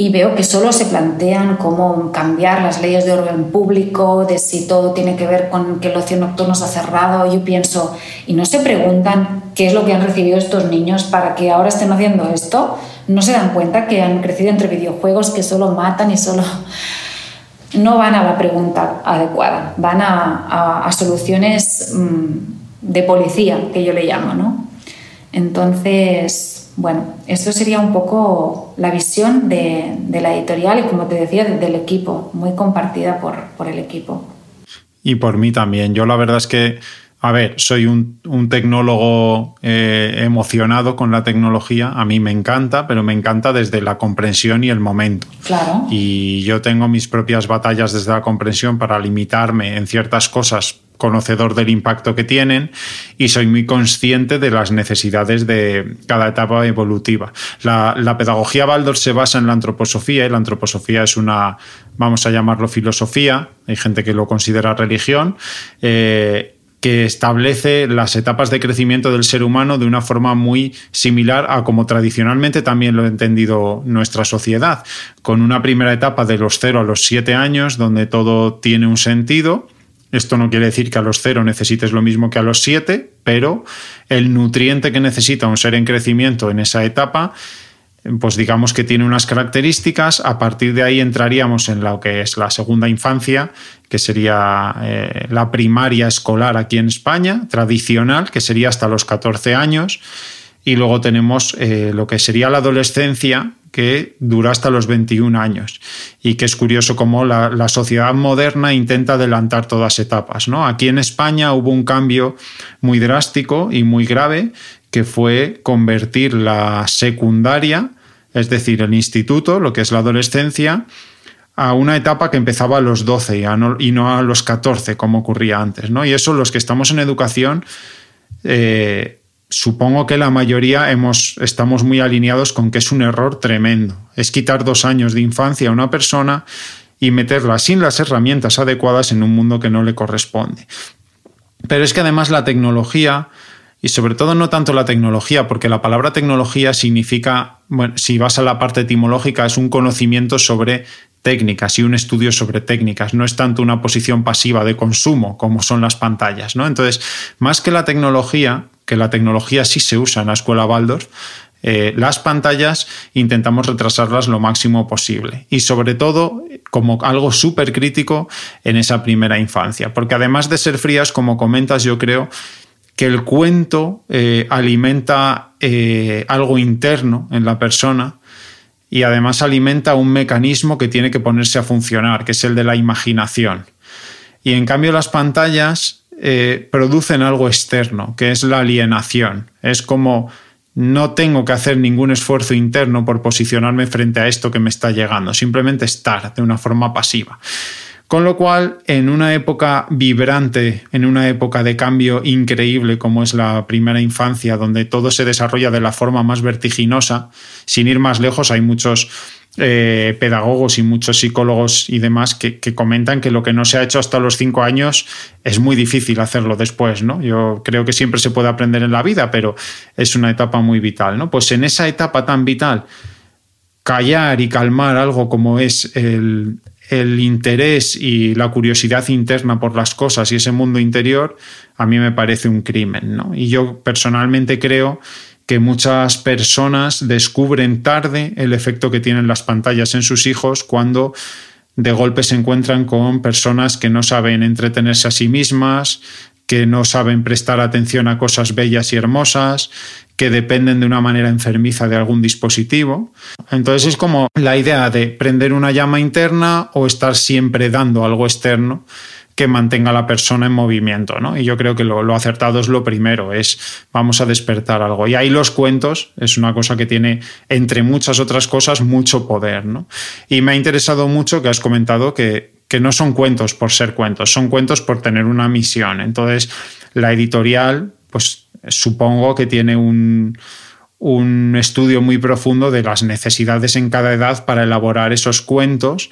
y veo que solo se plantean cómo cambiar las leyes de orden público, de si todo tiene que ver con que el ocio nocturno se ha cerrado. Yo pienso, y no se preguntan qué es lo que han recibido estos niños para que ahora estén haciendo esto, no se dan cuenta que han crecido entre videojuegos que solo matan y solo no van a la pregunta adecuada, van a, soluciones mm, de policía, que yo le llamo, ¿no? Entonces, bueno, esto sería un poco la visión de, la editorial y, como te decía, del equipo, muy compartida por, el equipo. Y por mí también. Yo la verdad es que a ver, soy un, tecnólogo eh, emocionado con la tecnología. A mí me encanta, pero me encanta desde la comprensión y el momento. Claro. Y yo tengo mis propias batallas desde la comprensión para limitarme en ciertas cosas conocedor del impacto que tienen y soy muy consciente de las necesidades de cada etapa evolutiva. La, pedagogía Baldor se basa en la antroposofía y la antroposofía es una, vamos a llamarlo filosofía, hay gente que lo considera religión. Eh, que establece las etapas de crecimiento del ser humano de una forma muy similar a como tradicionalmente también lo ha entendido nuestra sociedad, con una primera etapa de los 0 a los 7 años, donde todo tiene un sentido, esto no quiere decir que a los cero necesites lo mismo que a los siete, pero el nutriente que necesita un ser en crecimiento en esa etapa, pues digamos que tiene unas características. A partir de ahí entraríamos en lo que es la segunda infancia, que sería eh, la primaria escolar aquí en España, tradicional, que sería hasta los 14 años. Y luego tenemos eh, lo que sería la adolescencia, que dura hasta los 21 años y que es curioso cómo la, sociedad moderna intenta adelantar todas etapas. ¿no? Aquí en España hubo un cambio muy drástico y muy grave que fue convertir la secundaria, es decir, el instituto, lo que es la adolescencia, a una etapa que empezaba a los 12 y, no a los 14, como ocurría antes. ¿no? Y eso los que estamos en educación... Eh, supongo que la mayoría hemos, estamos muy alineados con que es un error tremendo. Es quitar dos años de infancia a una persona y meterla sin las herramientas adecuadas en un mundo que no le corresponde. Pero es que además la tecnología, y sobre todo no tanto la tecnología, porque la palabra tecnología significa, bueno, si vas a la parte etimológica, es un conocimiento sobre técnicas y un estudio sobre técnicas, no es tanto una posición pasiva de consumo como son las pantallas, ¿no? Entonces, más que la tecnología, que la tecnología sí se usa en la escuela Waldorf, eh, las pantallas intentamos retrasarlas lo máximo posible y sobre todo como algo súper crítico en esa primera infancia, porque además de ser frías, como comentas, yo creo que el cuento eh, alimenta eh, algo interno en la persona y además alimenta un mecanismo que tiene que ponerse a funcionar, que es el de la imaginación. Y en cambio las pantallas eh, producen algo externo, que es la alienación. Es como no tengo que hacer ningún esfuerzo interno por posicionarme frente a esto que me está llegando, simplemente estar de una forma pasiva. Con lo cual, en una época vibrante, en una época de cambio increíble como es la primera infancia, donde todo se desarrolla de la forma más vertiginosa, sin ir más lejos, hay muchos eh, pedagogos y muchos psicólogos y demás que, comentan que lo que no se ha hecho hasta los cinco años es muy difícil hacerlo después, ¿no? Yo creo que siempre se puede aprender en la vida, pero es una etapa muy vital, ¿no? Pues en esa etapa tan vital, callar y calmar algo como es el, el interés y la curiosidad interna por las cosas y ese mundo interior, a mí me parece un crimen, ¿no? Y yo personalmente creo que muchas personas descubren tarde el efecto que tienen las pantallas en sus hijos cuando de golpe se encuentran con personas que no saben entretenerse a sí mismas, que no saben prestar atención a cosas bellas y hermosas, que dependen de una manera enfermiza de algún dispositivo. Entonces es como la idea de prender una llama interna o estar siempre dando algo externo que mantenga a la persona en movimiento, ¿no? Y yo creo que lo, acertado es lo primero, es vamos a despertar algo. Y ahí los cuentos es una cosa que tiene, entre muchas otras cosas, mucho poder, ¿no? Y me ha interesado mucho que has comentado que, que no son cuentos por ser cuentos, son cuentos por tener una misión. Entonces, la editorial, pues supongo que tiene un, un estudio muy profundo de las necesidades en cada edad para elaborar esos cuentos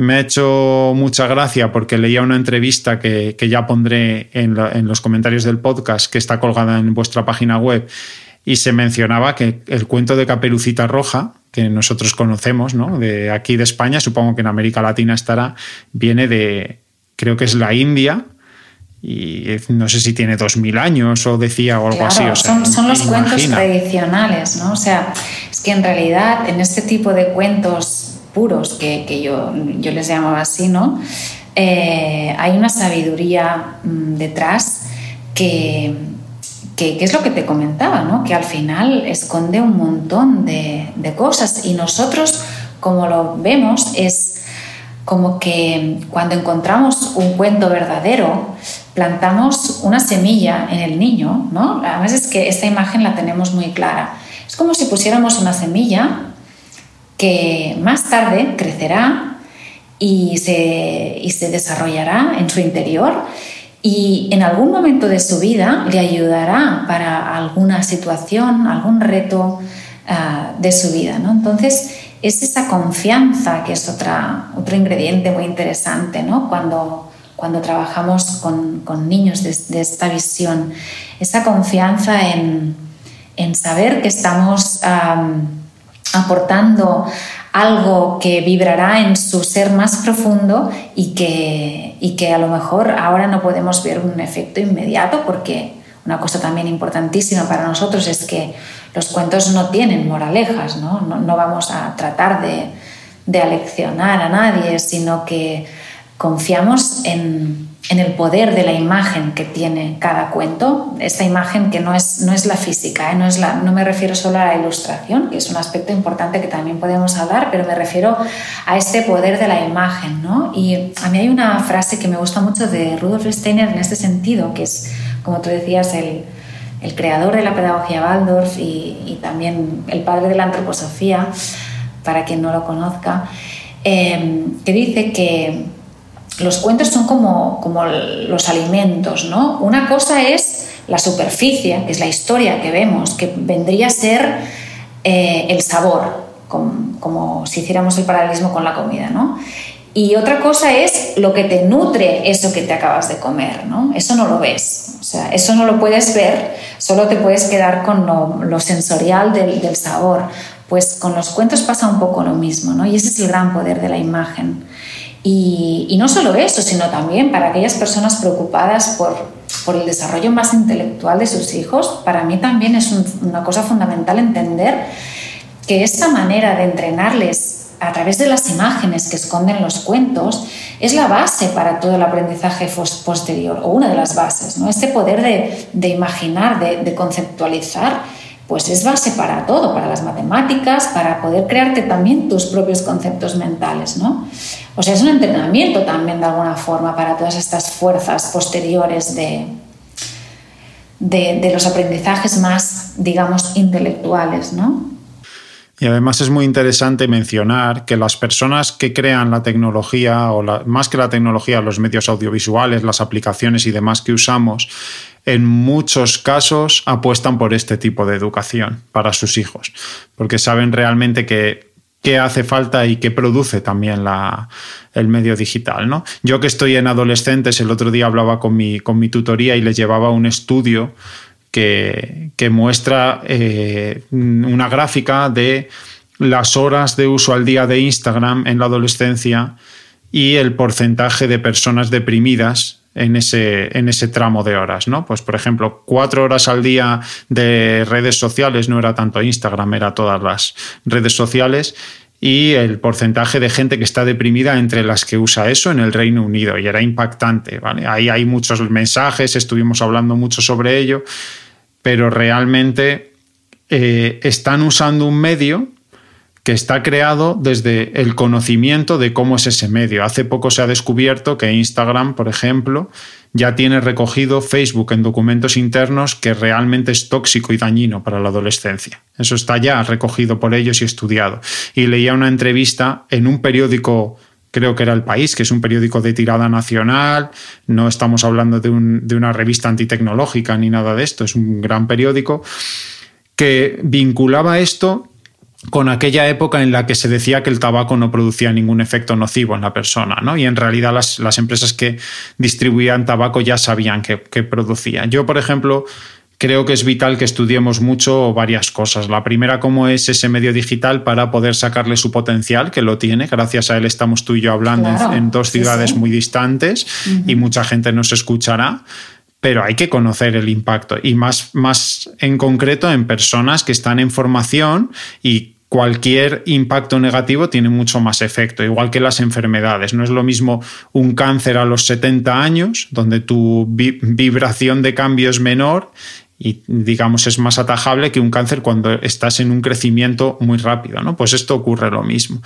me ha hecho mucha gracia porque leía una entrevista que, ya pondré en, los comentarios del podcast, que está colgada en vuestra página web, y se mencionaba que el cuento de Caperucita Roja, que nosotros conocemos, ¿no? de aquí de España, supongo que en América Latina estará, viene de, creo que es la India, y no sé si tiene 2000 años o decía o algo así. son, los cuentos tradicionales, ¿no? O sea, es que en realidad en este tipo de cuentos puros, que, yo, yo les llamaba así, ¿no? Eh, hay una sabiduría mm, detrás que, que, es lo que te comentaba, ¿no? Que al final esconde un montón de, de cosas y nosotros, como lo vemos, es como que cuando encontramos un cuento verdadero, plantamos una semilla en el niño, ¿no? Además es que esta imagen la tenemos muy clara. Es como si pusiéramos una semilla que más tarde crecerá y se, y se desarrollará en su interior y en algún momento de su vida le ayudará para alguna situación, algún reto ah, de su vida. ¿no? Entonces, es esa confianza que es otra, otro ingrediente muy interesante ¿no? cuando, cuando trabajamos con, con niños de, esta visión. Esa confianza en, en saber que estamos aportando algo que vibrará en su ser más profundo y que, y que a lo mejor ahora no podemos ver un efecto inmediato porque una cosa también importantísima para nosotros es que los cuentos no tienen moralejas, no, no, vamos a tratar de, de, aleccionar a nadie, sino que confiamos en, en, el poder de la imagen que tiene cada cuento, esta imagen que no es, no es la física, ¿eh? no, es la, no me refiero solo a la ilustración, que es un aspecto importante que también podemos hablar, pero me refiero a este poder de la imagen. ¿no? Y a mí hay una frase que me gusta mucho de Rudolf Steiner en este sentido, que es como tú decías, el, el creador de la pedagogía Waldorf y, también el padre de la antroposofía, para quien no lo conozca, em, que dice que los cuentos son como, como los alimentos, ¿no? Una cosa es la superficie, que es la historia que vemos, que vendría a ser eh, el sabor, como, si hiciéramos el paralelismo con la comida, ¿no? Y otra cosa es lo que te nutre eso que te acabas de comer, ¿no? Eso no lo ves, o sea, eso no lo puedes ver, solo te puedes quedar con lo, sensorial del, del, sabor. Pues con los cuentos pasa un poco lo mismo, ¿no? Y ese es el gran poder de la imagen. Y, no solo eso, sino también para aquellas personas preocupadas por, por, el desarrollo más intelectual de sus hijos, para mí también es una cosa fundamental entender que esta manera de entrenarles a través de las imágenes que esconden los cuentos, es la base para todo el aprendizaje posterior, o una de las bases. ¿no? Este poder de, imaginar, de, conceptualizar, pues es base para todo, para las matemáticas, para poder crearte también tus propios conceptos mentales. ¿no? O sea, es un entrenamiento también de alguna forma para todas estas fuerzas posteriores de, de, de los aprendizajes más, digamos, intelectuales. ¿no? Y además es muy interesante mencionar que las personas que crean la tecnología, o más que la tecnología, los medios audiovisuales, las aplicaciones y demás que usamos, en muchos casos apuestan por este tipo de educación para sus hijos, porque saben realmente que qué hace falta y qué produce también la, el medio digital. ¿no? Yo que estoy en adolescentes, el otro día hablaba con mi, con mi tutoría y les llevaba un estudio que, muestra eh, una gráfica de las horas de uso al día de Instagram en la adolescencia y el porcentaje de personas deprimidas en ese, en ese tramo de horas, ¿no? Pues, por ejemplo, cuatro horas al día de redes sociales, no era tanto Instagram, era todas las redes sociales, y el porcentaje de gente que está deprimida entre las que usa eso en el Reino Unido y era impactante. ¿vale? Ahí hay muchos mensajes, estuvimos hablando mucho sobre ello, pero realmente eh, están usando un medio está creado desde el conocimiento de cómo es ese medio. Hace poco se ha descubierto que Instagram, por ejemplo, ya tiene recogido Facebook en documentos internos que realmente es tóxico y dañino para la adolescencia. Eso está ya recogido por ellos y estudiado. Y leía una entrevista en un periódico creo que era El País, que es un periódico de tirada nacional, no estamos hablando de, una revista antitecnológica ni nada de esto, es un gran periódico, que vinculaba esto con aquella época en la que se decía que el tabaco no producía ningún efecto nocivo en la persona, ¿no? Y en realidad las, empresas que distribuían tabaco ya sabían que, que producía. Yo, por ejemplo, creo que es vital que estudiemos mucho varias cosas. La primera, cómo es ese medio digital para poder sacarle su potencial, que lo tiene. Gracias a él estamos tú y yo hablando en, dos ciudades muy distantes y mucha gente nos escuchará pero hay que conocer el impacto y más, más en concreto en personas que están en formación y cualquier impacto negativo tiene mucho más efecto, igual que las enfermedades. No es lo mismo un cáncer a los 70 años, donde tu vibración de cambio es menor y digamos es más atajable que un cáncer cuando estás en un crecimiento muy rápido, ¿no? Pues esto ocurre lo mismo.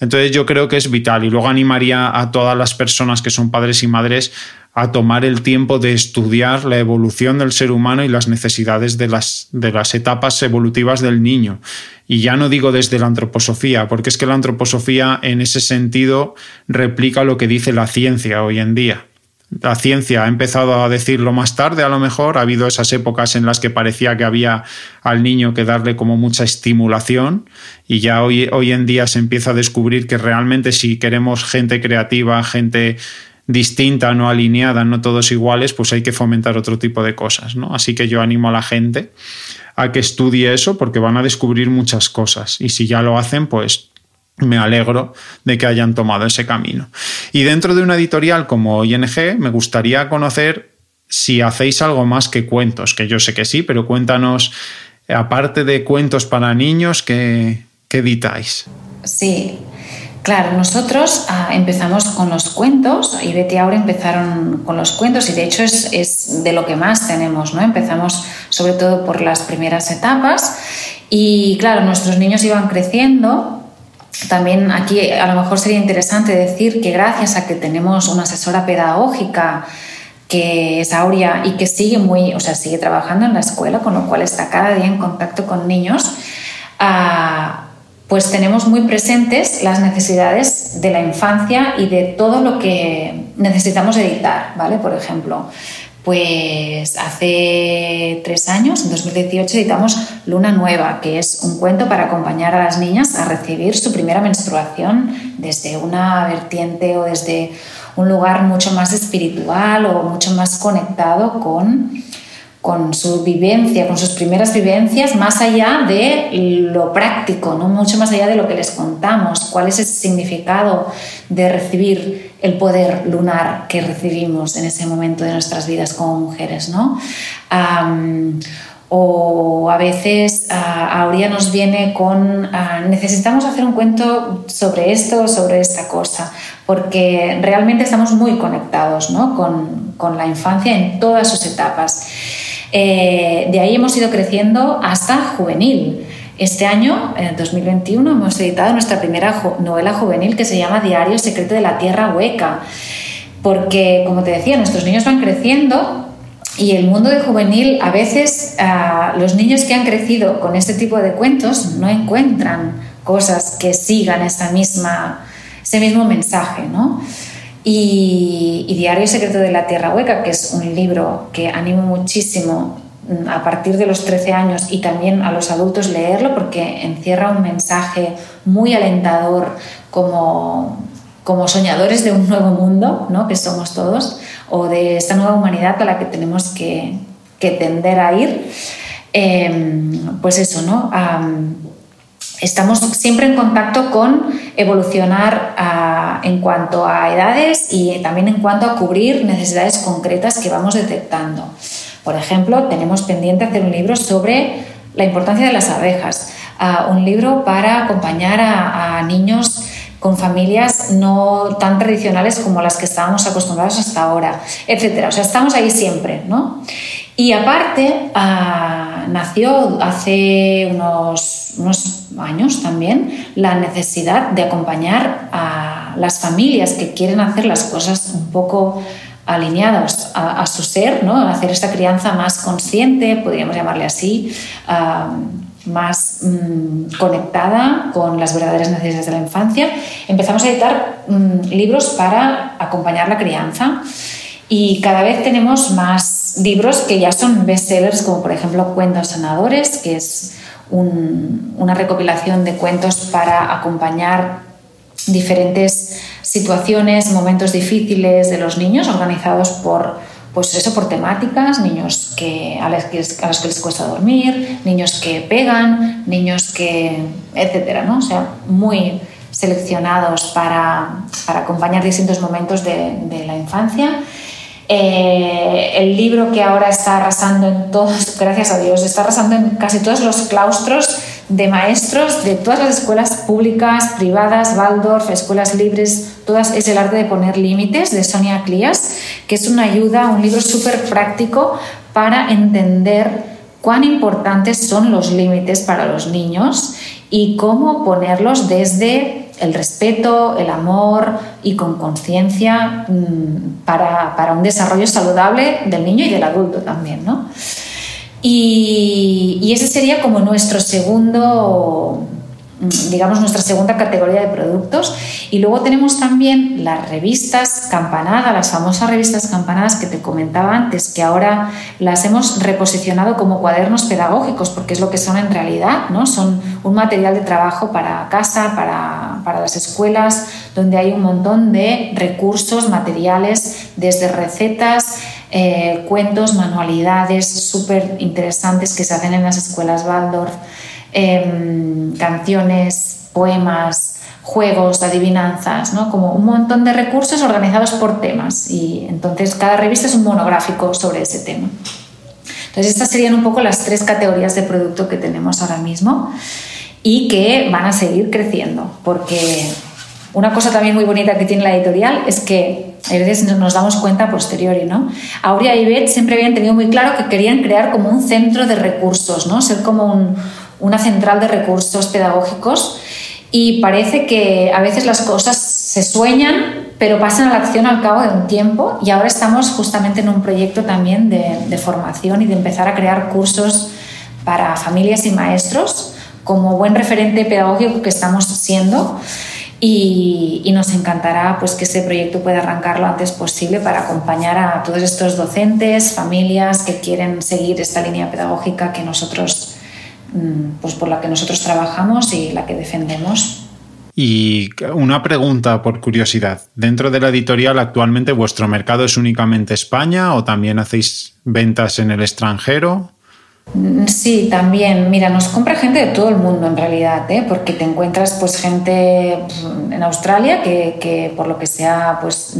Entonces yo creo que es vital y luego animaría a todas las personas que son padres y madres a tomar el tiempo de estudiar la evolución del ser humano y las necesidades de las, de las etapas evolutivas del niño. Y ya no digo desde la antroposofía, porque es que la antroposofía en ese sentido replica lo que dice la ciencia hoy en día. La ciencia ha empezado a decirlo más tarde, a lo mejor. Ha habido esas épocas en las que parecía que había al niño que darle como mucha estimulación y ya hoy, hoy en día se empieza a descubrir que realmente si queremos gente creativa, gente distinta, no alineada, no todos iguales, pues hay que fomentar otro tipo de cosas, ¿no? Así que yo animo a la gente a que estudie eso porque van a descubrir muchas cosas y si ya lo hacen, pues me alegro de que hayan tomado ese camino. Y dentro de una editorial como ING, me gustaría conocer si hacéis algo más que cuentos, que yo sé que sí, pero cuéntanos, aparte de cuentos para niños, ¿qué, qué editáis? Sí, Claro, nosotros ah, empezamos con los cuentos y Betty ahora empezaron con los cuentos y de hecho es, de lo que más tenemos, ¿no? Empezamos sobre todo por las primeras etapas y claro, nuestros niños iban creciendo. También aquí a lo mejor sería interesante decir que gracias a que tenemos una asesora pedagógica que es Aurea y que sigue muy, o sea, sigue trabajando en la escuela, con lo cual está cada día en contacto con niños. Ah, pues tenemos muy presentes las necesidades de la infancia y de todo lo que necesitamos editar, ¿vale? Por ejemplo, pues hace tres años, en 2018, editamos Luna Nueva, que es un cuento para acompañar a las niñas a recibir su primera menstruación desde una vertiente o desde un lugar mucho más espiritual o mucho más conectado con con su vivencia, con sus primeras vivencias, más allá de lo práctico, ¿no? mucho más allá de lo que les contamos, cuál es el significado de recibir el poder lunar que recibimos en ese momento de nuestras vidas como mujeres. ¿no? o a veces a Aurea nos viene con necesitamos hacer un cuento sobre esto sobre esta cosa, porque realmente estamos muy conectados ¿no? con, con la infancia en todas sus etapas. Eh, de ahí hemos ido creciendo hasta juvenil. Este año, en 2021, hemos editado nuestra primera novela juvenil que se llama Diario Secreto de la Tierra Hueca, porque, como te decía, nuestros niños van creciendo y el mundo de juvenil, a veces los niños que han crecido con este tipo de cuentos no encuentran cosas que sigan esa misma, ese mismo mensaje, ¿no? Y, Diario Secreto de la Tierra Hueca, que es un libro que animo muchísimo mm, a partir de los 13 años y también a los adultos leerlo porque encierra un mensaje muy alentador como, como soñadores de un nuevo mundo, ¿no? que somos todos, o de esta nueva humanidad a la que tenemos que, que tender a ir. Em, pues eso, ¿no? Estamos siempre en contacto con evolucionar ah, en cuanto a edades y también en cuanto a cubrir necesidades concretas que vamos detectando. Por ejemplo, tenemos pendiente hacer un libro sobre la importancia de las abejas, ah, un libro para acompañar a, niños con familias no tan tradicionales como las que estábamos acostumbrados hasta ahora, etc. O sea, estamos ahí siempre, ¿no? Y aparte, ah, nació hace unos, unos, años también la necesidad de acompañar a las familias que quieren hacer las cosas un poco alineadas a, su ser, ¿no? hacer esta crianza más consciente, podríamos llamarle así, ah, más mm, conectada con las verdaderas necesidades de la infancia. Empezamos a editar mm, libros para acompañar la crianza y cada vez tenemos más libros que ya son bestsellers, como por ejemplo Cuentos Sanadores, que es una recopilación de cuentos para acompañar diferentes situaciones, momentos difíciles de los niños, organizados por, pues eso por temáticas, niños que, a, los que, les cuesta dormir, niños que pegan, niños que, etcétera, ¿no? O sea, muy seleccionados para, para acompañar distintos momentos de la infancia. Eh, el libro que ahora está arrasando en todos, gracias a Dios, está arrasando en casi todos los claustros de maestros de todas las escuelas públicas, privadas, Waldorf, escuelas libres, todas es el arte de poner límites de Sonia Clías, que es una ayuda, un libro súper práctico para entender cuán importantes son los límites para los niños y cómo ponerlos desde el respeto, el amor y con conciencia mm, para, para, un desarrollo saludable del niño y del adulto también. ¿no? Y, y ese sería como nuestro segundo digamos, nuestra segunda categoría de productos. Y luego tenemos también las revistas Campanada, las famosas revistas Campanadas que te comentaba antes, que ahora las hemos reposicionado como cuadernos pedagógicos, porque es lo que son en realidad, ¿no? Son un material de trabajo para casa, para, para las escuelas, donde hay un montón de recursos, materiales, desde recetas, eh, cuentos, manualidades súper interesantes que se hacen en las escuelas Waldorf. Em, canciones, poemas, juegos, adivinanzas, ¿no? como un montón de recursos organizados por temas. Y entonces cada revista es un monográfico sobre ese tema. Entonces estas serían un poco las tres categorías de producto que tenemos ahora mismo y que van a seguir creciendo, porque una cosa también muy bonita que tiene la editorial es que a veces nos damos cuenta posteriori, ¿no? Aurea y Beth siempre habían tenido muy claro que querían crear como un centro de recursos, ¿no? Ser como un, una central de recursos pedagógicos y parece que a veces las cosas se sueñan, pero pasan a la acción al cabo de un tiempo y ahora estamos justamente en un proyecto también de, formación y de empezar a crear cursos para familias y maestros como buen referente pedagógico que estamos siendo y, nos encantará pues, que ese proyecto pueda arrancar lo antes posible para acompañar a todos estos docentes, familias que quieren seguir esta línea pedagógica que nosotros pues por la que nosotros trabajamos y la que defendemos. Y una pregunta por curiosidad. Dentro de la editorial, actualmente vuestro mercado es únicamente España o también hacéis ventas en el extranjero? Mm, sí, también. Mira, nos compra gente de todo el mundo en realidad, ¿eh? porque te encuentras pues gente mm, en Australia que, que por lo que sea pues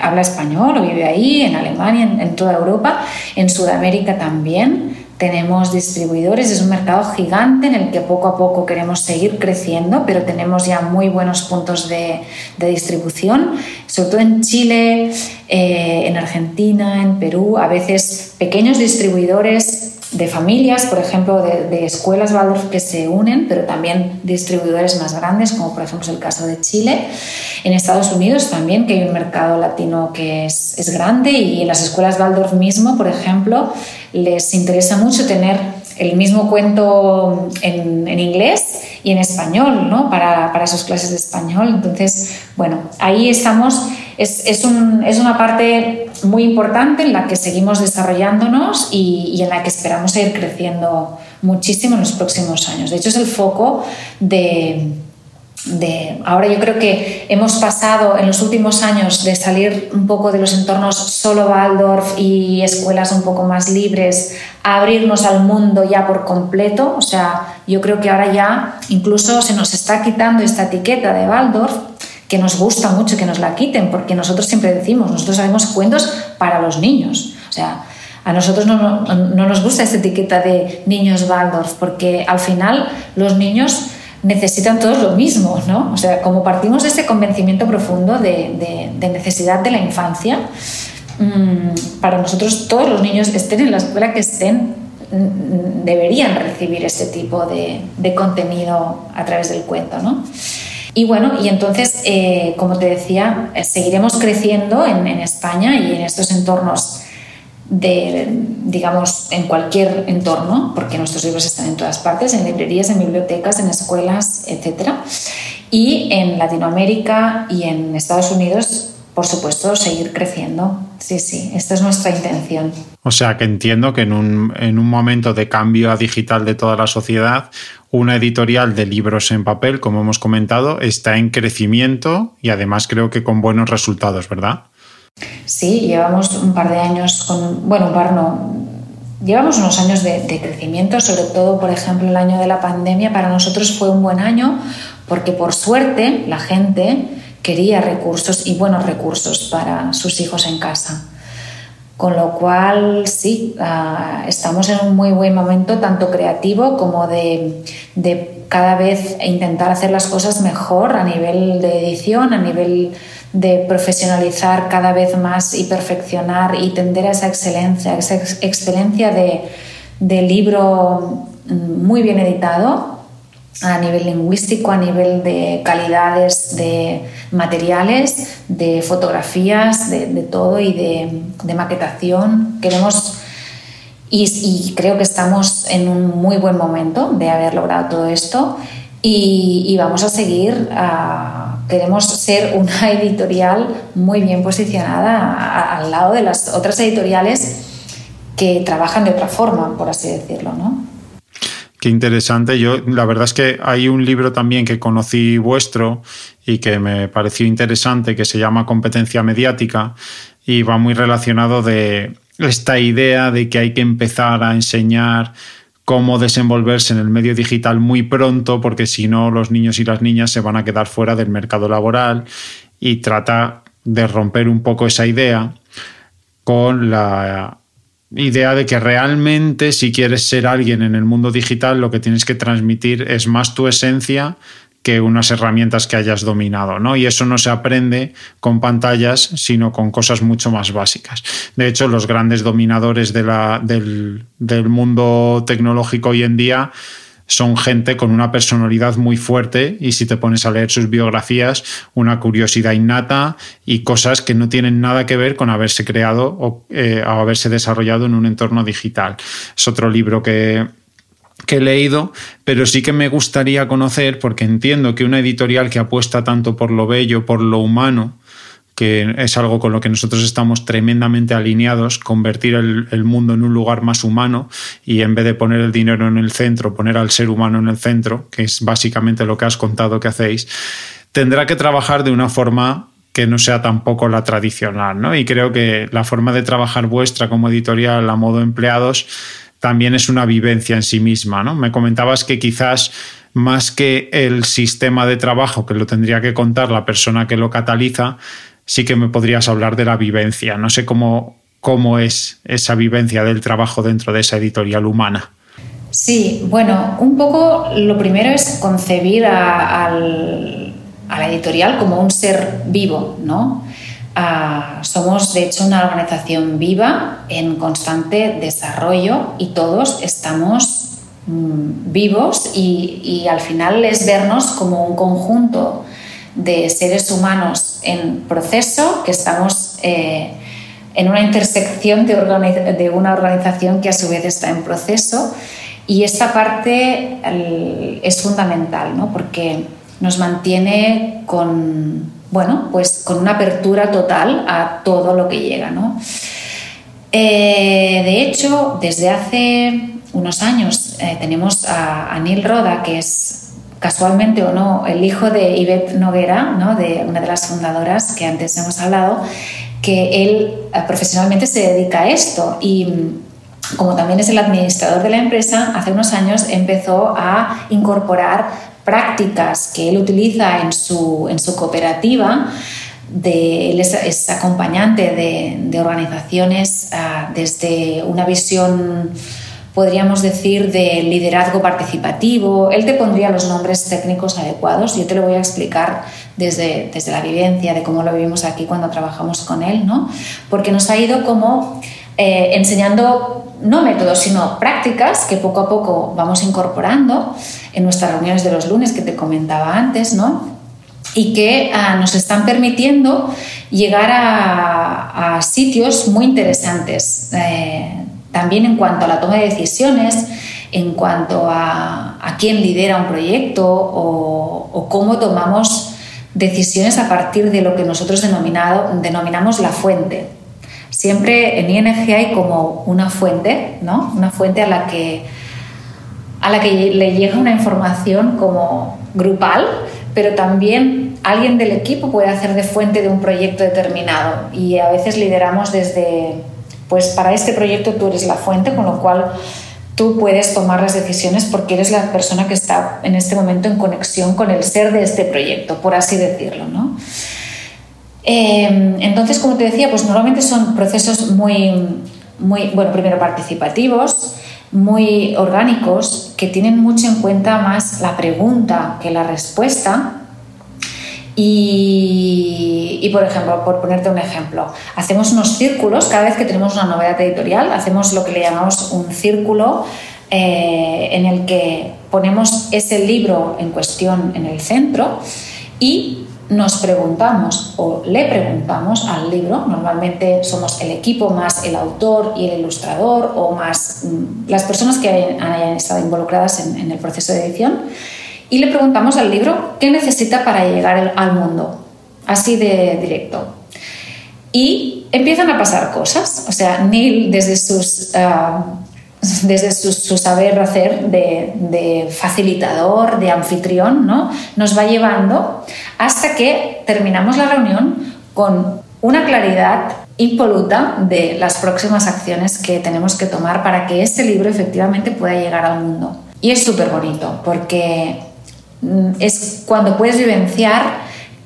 habla español o vive ahí, en Alemania, en, en toda Europa, en Sudamérica también tenemos distribuidores, es un mercado gigante en el que poco a poco queremos seguir creciendo, pero tenemos ya muy buenos puntos de, distribución, sobre todo en Chile, eh, en Argentina, en Perú, a veces pequeños distribuidores de familias, por ejemplo, de, escuelas Waldorf que se unen, pero también distribuidores más grandes, como por ejemplo es el caso de Chile. En Estados Unidos también, que hay un mercado latino que es, es grande y en las escuelas Waldorf mismo, por ejemplo, les interesa mucho tener el mismo cuento en, inglés y en español, ¿no? Para, para, sus clases de español. Entonces, bueno, ahí estamos. Es, es, un, es, una parte muy importante en la que seguimos desarrollándonos y, y en la que esperamos ir creciendo muchísimo en los próximos años. De hecho, es el foco de, ahora yo creo que hemos pasado en los últimos años de salir un poco de los entornos solo Waldorf y escuelas un poco más libres a abrirnos al mundo ya por completo. O sea, yo creo que ahora ya incluso se nos está quitando esta etiqueta de Waldorf que nos gusta mucho que nos la quiten, porque nosotros siempre decimos, nosotros sabemos cuentos para los niños. O sea, a nosotros no, no nos gusta esta etiqueta de niños Waldorf, porque al final los niños necesitan todos lo mismo, ¿no? O sea, como partimos de este convencimiento profundo de, necesidad de la infancia, mm, para nosotros todos los niños, estén en la escuela que estén, mm, deberían recibir este tipo de, contenido a través del cuento, ¿no? Y bueno, y entonces, eh, como te decía, eh, seguiremos creciendo en, en España y en estos entornos de, digamos, en cualquier entorno, porque nuestros libros están en todas partes, en librerías, en bibliotecas, en escuelas, etc. Y en Latinoamérica y en Estados Unidos, por supuesto, seguir creciendo. Sí, sí, esta es nuestra intención. O sea que entiendo que en un, en un momento de cambio a digital de toda la sociedad, una editorial de libros en papel, como hemos comentado, está en crecimiento y además creo que con buenos resultados, ¿verdad? Sí, llevamos un par de años con, bueno, par no, llevamos unos años de, crecimiento, sobre todo, por ejemplo, el año de la pandemia para nosotros fue un buen año porque por suerte la gente quería recursos y buenos recursos para sus hijos en casa. Con lo cual, sí, uh, estamos en un muy buen momento, tanto creativo como de, de, cada vez intentar hacer las cosas mejor a nivel de edición, a nivel de profesionalizar cada vez más y perfeccionar y tender a esa excelencia, esa ex excelencia de, de libro muy bien editado a nivel lingüístico, a nivel de calidades de materiales, de fotografías, de, todo y de, maquetación. Queremos y, creo que estamos en un muy buen momento de haber logrado todo esto y, vamos a seguir. A, queremos ser una editorial muy bien posicionada al lado de las otras editoriales que trabajan de otra forma, por así decirlo, ¿no? Qué interesante. Yo, la verdad es que hay un libro también que conocí vuestro y que me pareció interesante, que se llama Competencia Mediática y va muy relacionado de esta idea de que hay que empezar a enseñar cómo desenvolverse en el medio digital muy pronto, porque si no los niños y las niñas se van a quedar fuera del mercado laboral y trata de romper un poco esa idea con la idea de que realmente si quieres ser alguien en el mundo digital lo que tienes que transmitir es más tu esencia que unas herramientas que hayas dominado, ¿no? Y eso no se aprende con pantallas, sino con cosas mucho más básicas. De hecho, los grandes dominadores del, mundo tecnológico hoy en día son gente con una personalidad muy fuerte y si te pones a leer sus biografías, una curiosidad innata y cosas que no tienen nada que ver con haberse creado o, eh, o haberse desarrollado en un entorno digital. Es otro libro que, que he leído, pero sí que me gustaría conocer, porque entiendo que una editorial que apuesta tanto por lo bello, por lo humano, que es algo con lo que nosotros estamos tremendamente alineados, convertir el, mundo en un lugar más humano y en vez de poner el dinero en el centro, poner al ser humano en el centro, que es básicamente lo que has contado que hacéis, tendrá que trabajar de una forma que no sea tampoco la tradicional, ¿no? Y creo que la forma de trabajar vuestra como editorial a modo empleados también es una vivencia en sí misma, ¿no? Me comentabas que quizás más que el sistema de trabajo que lo tendría que contar la persona que lo cataliza, sí que me podrías hablar de la vivencia. No sé cómo, cómo es esa vivencia del trabajo dentro de esa editorial humana. Sí, bueno, un poco lo primero es concebir a, a la editorial como un ser vivo, ¿no? Uh, somos de hecho una organización viva en constante desarrollo y todos estamos mm, vivos y, y, al final es vernos como un conjunto de seres humanos en proceso, que estamos eh, en una intersección de, de, una organización que a su vez está en proceso. Y esta parte el, es fundamental, ¿no? porque nos mantiene con, bueno, pues con una apertura total a todo lo que llega. ¿no? Eh, de hecho, desde hace unos años eh, tenemos a, Neil Roda, que es casualmente o no, el hijo de Yvette Noguera, ¿no? de una de las fundadoras que antes hemos hablado, que él eh, profesionalmente se dedica a esto y mm, como también es el administrador de la empresa, hace unos años empezó a incorporar prácticas que él utiliza en su, en su cooperativa. De, él es, acompañante de, organizaciones uh, desde una visión podríamos decir, de liderazgo participativo. Él te pondría los nombres técnicos adecuados. Yo te lo voy a explicar desde, desde la vivencia, de cómo lo vivimos aquí cuando trabajamos con él, ¿no? Porque nos ha ido como eh, enseñando no métodos, sino prácticas que poco a poco vamos incorporando en nuestras reuniones de los lunes que te comentaba antes, ¿no? y que uh, nos están permitiendo llegar a, sitios muy interesantes. Eh, también en cuanto a la toma de decisiones, en cuanto a, a quién lidera un proyecto o, o, cómo tomamos decisiones a partir de lo que nosotros denominamos la fuente. Siempre en ING hay como una fuente, ¿no? Una fuente a la que a la que le llega una información como grupal, pero también alguien del equipo puede hacer de fuente de un proyecto determinado y a veces lideramos desde, pues para este proyecto tú eres la fuente, con lo cual tú puedes tomar las decisiones porque eres la persona que está en este momento en conexión con el ser de este proyecto, por así decirlo, ¿no? Em, entonces, como te decía, pues normalmente son procesos muy, muy, bueno, primero participativos, muy orgánicos, que tienen mucho en cuenta más la pregunta que la respuesta. Y, y, por ejemplo, por ponerte un ejemplo, hacemos unos círculos, cada vez que tenemos una novedad editorial, hacemos lo que le llamamos un círculo eh, en el que ponemos ese libro en cuestión en el centro y nos preguntamos o le preguntamos al libro, normalmente somos el equipo más el autor y el ilustrador o más mm, las personas que hayan, estado involucradas en, el proceso de edición, y le preguntamos al libro qué necesita para llegar al mundo, así de directo. Y empiezan a pasar cosas, o sea, Neil desde sus... Ah, desde su, saber hacer de, facilitador, de anfitrión, ¿no? nos va llevando hasta que terminamos la reunión con una claridad impoluta de las próximas acciones que tenemos que tomar para que este libro efectivamente pueda llegar al mundo. Y es súper bonito porque mm, es cuando puedes vivenciar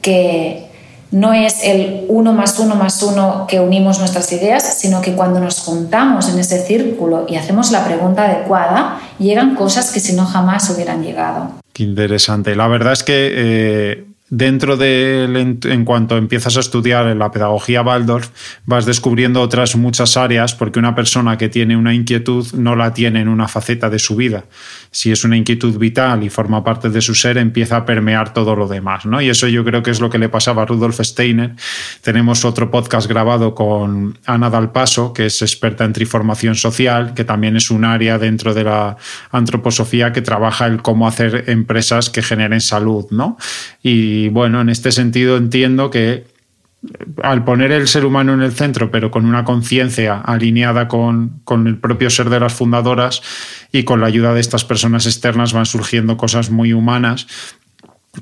que no es el uno más uno más uno que unimos nuestras ideas, sino que cuando nos juntamos en ese círculo y hacemos la pregunta adecuada, llegan cosas que si no jamás hubieran llegado. Qué interesante. La verdad es que eh, dentro de, en cuanto empiezas a estudiar la pedagogía Waldorf, vas descubriendo otras muchas áreas porque una persona que tiene una inquietud no la tiene en una faceta de su vida. Si es una inquietud vital y forma parte de su ser, empieza a permear todo lo demás, ¿no? Y eso yo creo que es lo que le pasaba a Rudolf Steiner. Tenemos otro podcast grabado con Ana Dalpaso, que es experta en triformación social, que también es un área dentro de la antroposofía que trabaja el cómo hacer empresas que generen salud, ¿no? Y y bueno, en este sentido entiendo que eh, al poner el ser humano en el centro, pero con una conciencia alineada con, el propio ser de las fundadoras y con la ayuda de estas personas externas van surgiendo cosas muy humanas.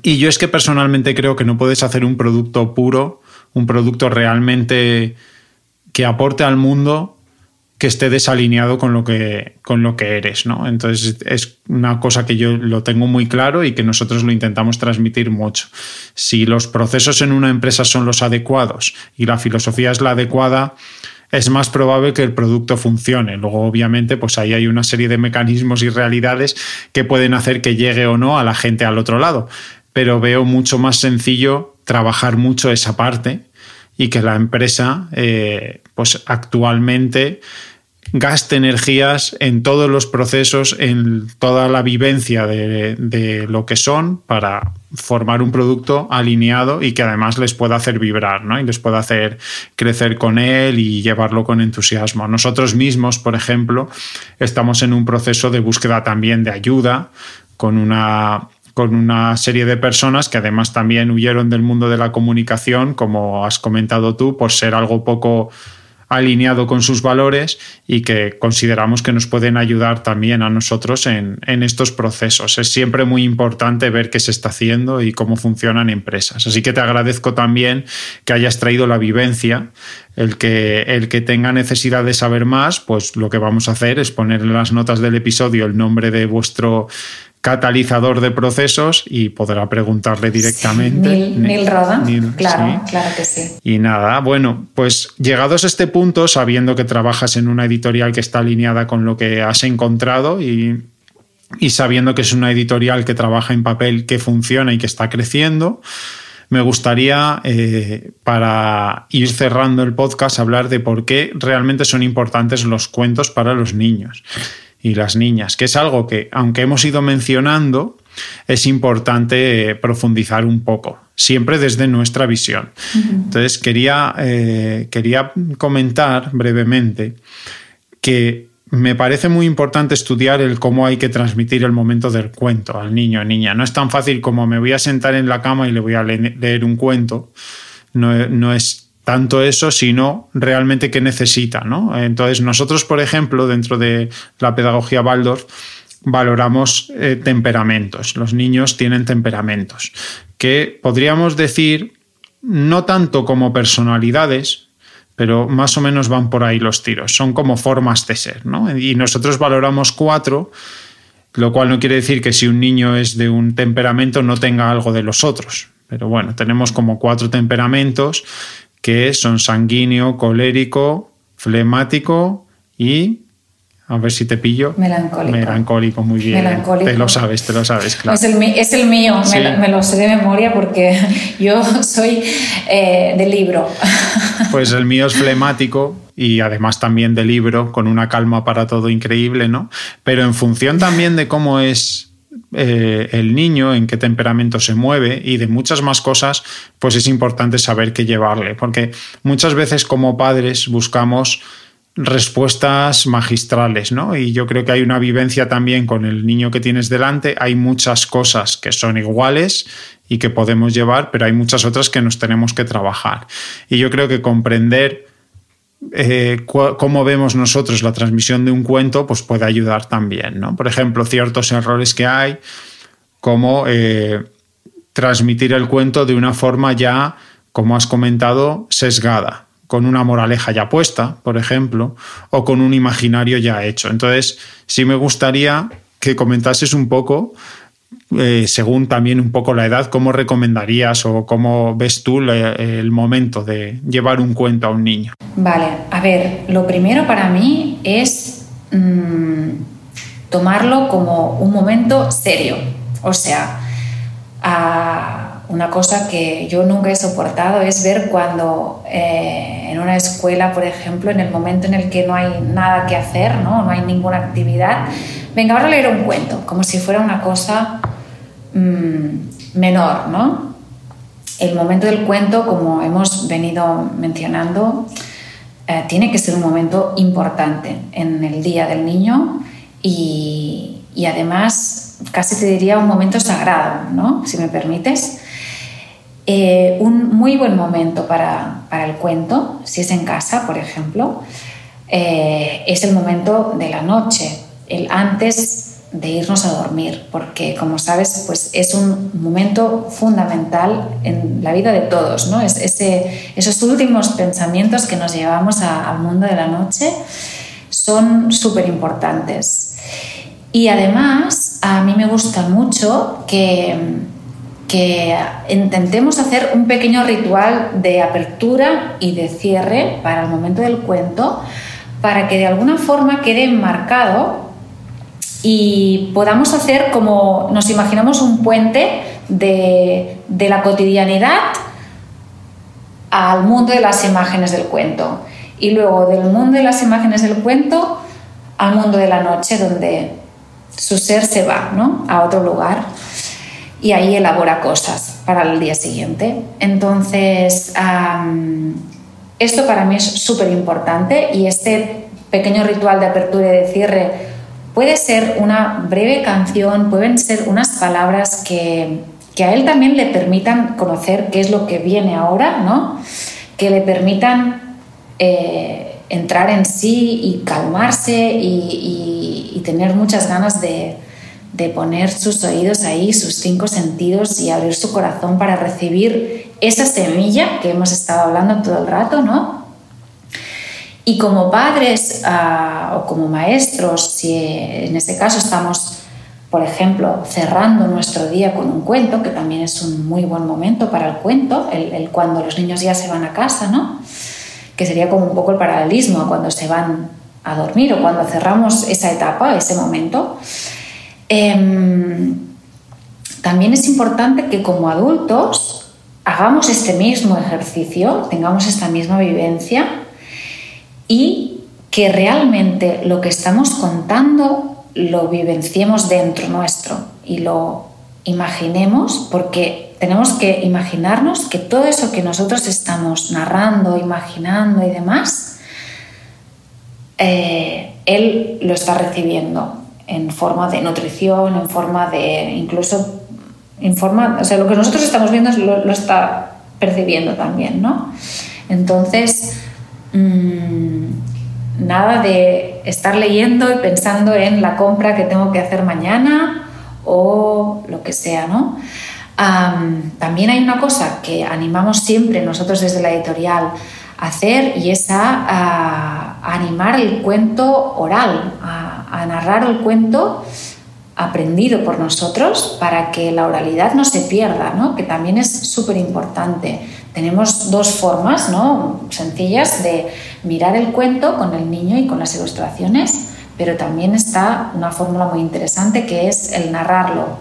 Y yo es que personalmente creo que no puedes hacer un producto puro, un producto realmente que aporte al mundo que esté desalineado con lo que, con lo que eres, ¿no? Entonces es una cosa que yo lo tengo muy claro y que nosotros lo intentamos transmitir mucho. Si los procesos en una empresa son los adecuados y la filosofía es la adecuada, es más probable que el producto funcione. Luego, obviamente, pues ahí hay una serie de mecanismos y realidades que pueden hacer que llegue o no a la gente al otro lado. Pero veo mucho más sencillo trabajar mucho esa parte y que la empresa, eh, pues actualmente gaste energías en todos los procesos, en toda la vivencia de, lo que son para formar un producto alineado y que además les pueda hacer vibrar, ¿no? Y les pueda hacer crecer con él y llevarlo con entusiasmo. Nosotros mismos, por ejemplo, estamos en un proceso de búsqueda también de ayuda con una con una serie de personas que además también huyeron del mundo de la comunicación, como has comentado tú, por ser algo poco alineado con sus valores y que consideramos que nos pueden ayudar también a nosotros en, estos procesos. Es siempre muy importante ver qué se está haciendo y cómo funcionan empresas. Así que te agradezco también que hayas traído la vivencia. El que, el que tenga necesidad de saber más, pues lo que vamos a hacer es poner en las notas del episodio el nombre de vuestro catalizador de procesos y podrá preguntarle directamente. Neil, Roda, claro, claro que sí. Y nada, bueno, pues llegados a este punto, sabiendo que trabajas en una editorial que está alineada con lo que has encontrado y, sabiendo que es una editorial que trabaja en papel que funciona y que está creciendo, me gustaría, eh, para ir cerrando el podcast, hablar de por qué realmente son importantes los cuentos para los niños y las niñas, que es algo que, aunque hemos ido mencionando, es importante eh, profundizar un poco, siempre desde nuestra visión. Entonces, quería, eh, quería comentar brevemente que me parece muy importante estudiar el cómo hay que transmitir el momento del cuento al niño o niña. No es tan fácil como me voy a sentar en la cama y le voy a leer un cuento. No, no es tanto eso, sino realmente qué necesita. ¿no? Entonces, nosotros, por ejemplo, dentro de la pedagogía Waldorf, valoramos eh, temperamentos. Los niños tienen temperamentos que podríamos decir no tanto como personalidades, pero más o menos van por ahí los tiros. Son como formas de ser, ¿no? Y nosotros valoramos cuatro, lo cual no quiere decir que si un niño es de un temperamento no tenga algo de los otros. Pero bueno, tenemos como cuatro temperamentos que son sanguíneo, colérico, flemático y a ver si te pillo. Melancólico. Melancólico, muy bien. Melancólico. Te lo sabes, te lo sabes, claro. Es el, mío, me, lo sé de memoria porque yo soy eh, de libro. Pues el mío es flemático y además también de libro, con una calma para todo increíble, ¿no? Pero en función también de cómo es eh, el niño, en qué temperamento se mueve y de muchas más cosas, pues es importante saber qué llevarle. Porque muchas veces como padres buscamos respuestas magistrales, ¿no? Y yo creo que hay una vivencia también con el niño que tienes delante. Hay muchas cosas que son iguales y que podemos llevar, pero hay muchas otras que nos tenemos que trabajar. Y yo creo que comprender eh, cómo vemos nosotros la transmisión de un cuento, pues puede ayudar también, ¿no? Por ejemplo, ciertos errores que hay, como eh, transmitir el cuento de una forma ya, como has comentado, sesgada con una moraleja ya puesta, por ejemplo, o con un imaginario ya hecho. Entonces, sí me gustaría que comentases un poco, eh, según también un poco la edad, cómo recomendarías o cómo ves tú el momento de llevar un cuento a un niño. Vale, a ver, lo primero para mí es mm, tomarlo como un momento serio, o sea, una cosa que yo nunca he soportado es ver cuando eh, en una escuela, por ejemplo, en el momento en el que no hay nada que hacer, no, no hay ninguna actividad, venga, ahora leer un cuento, como si fuera una cosa mm, menor, ¿no? El momento del cuento, como hemos venido mencionando, eh, tiene que ser un momento importante en el día del niño y, y además casi te diría un momento sagrado, ¿no? Si me permites. Eh, un muy buen momento para, el cuento, si es en casa, por ejemplo, eh, es el momento de la noche, el antes de irnos a dormir, porque como sabes, pues es un momento fundamental en la vida de todos, ¿no? Es ese, esos últimos pensamientos que nos llevamos al mundo de la noche son súper importantes. Y además, a mí me gusta mucho que que intentemos hacer un pequeño ritual de apertura y de cierre para el momento del cuento, para que de alguna forma quede enmarcado y podamos hacer como nos imaginamos un puente de, de la cotidianidad al mundo de las imágenes del cuento y luego del mundo de las imágenes del cuento al mundo de la noche donde su ser se va ¿no? a otro lugar y ahí elabora cosas para el día siguiente. Entonces, esto para mí es súper importante y este pequeño ritual de apertura y de cierre puede ser una breve canción, pueden ser unas palabras que, a él también le permitan conocer qué es lo que viene ahora, ¿no? que le permitan eh, entrar en sí y calmarse y tener muchas ganas de, de poner sus oídos ahí, sus cinco sentidos y abrir su corazón para recibir esa semilla que hemos estado hablando todo el rato, ¿no? Y como padres ah, o como maestros, si en este caso estamos, por ejemplo, cerrando nuestro día con un cuento, que también es un muy buen momento para el cuento, el, cuando los niños ya se van a casa, ¿no? Que sería como un poco el paralelismo cuando se van a dormir o cuando cerramos esa etapa, ese momento. Em, también es importante que como adultos hagamos este mismo ejercicio, tengamos esta misma vivencia y que realmente lo que estamos contando lo vivenciemos dentro nuestro y lo imaginemos porque tenemos que imaginarnos que todo eso que nosotros estamos narrando, imaginando y demás, eh, él lo está recibiendo en forma de nutrición, en forma de incluso, en forma, o sea, lo que nosotros estamos viendo lo, está percibiendo también, ¿no? Entonces, mm, nada de estar leyendo y pensando en la compra que tengo que hacer mañana o lo que sea, ¿no? también hay una cosa que animamos siempre nosotros desde la editorial a hacer y es a, animar el cuento oral, a, narrar el cuento aprendido por nosotros para que la oralidad no se pierda, ¿no? que también es súper importante. Tenemos dos formas ¿no? sencillas de mirar el cuento con el niño y con las ilustraciones, pero también está una fórmula muy interesante que es el narrarlo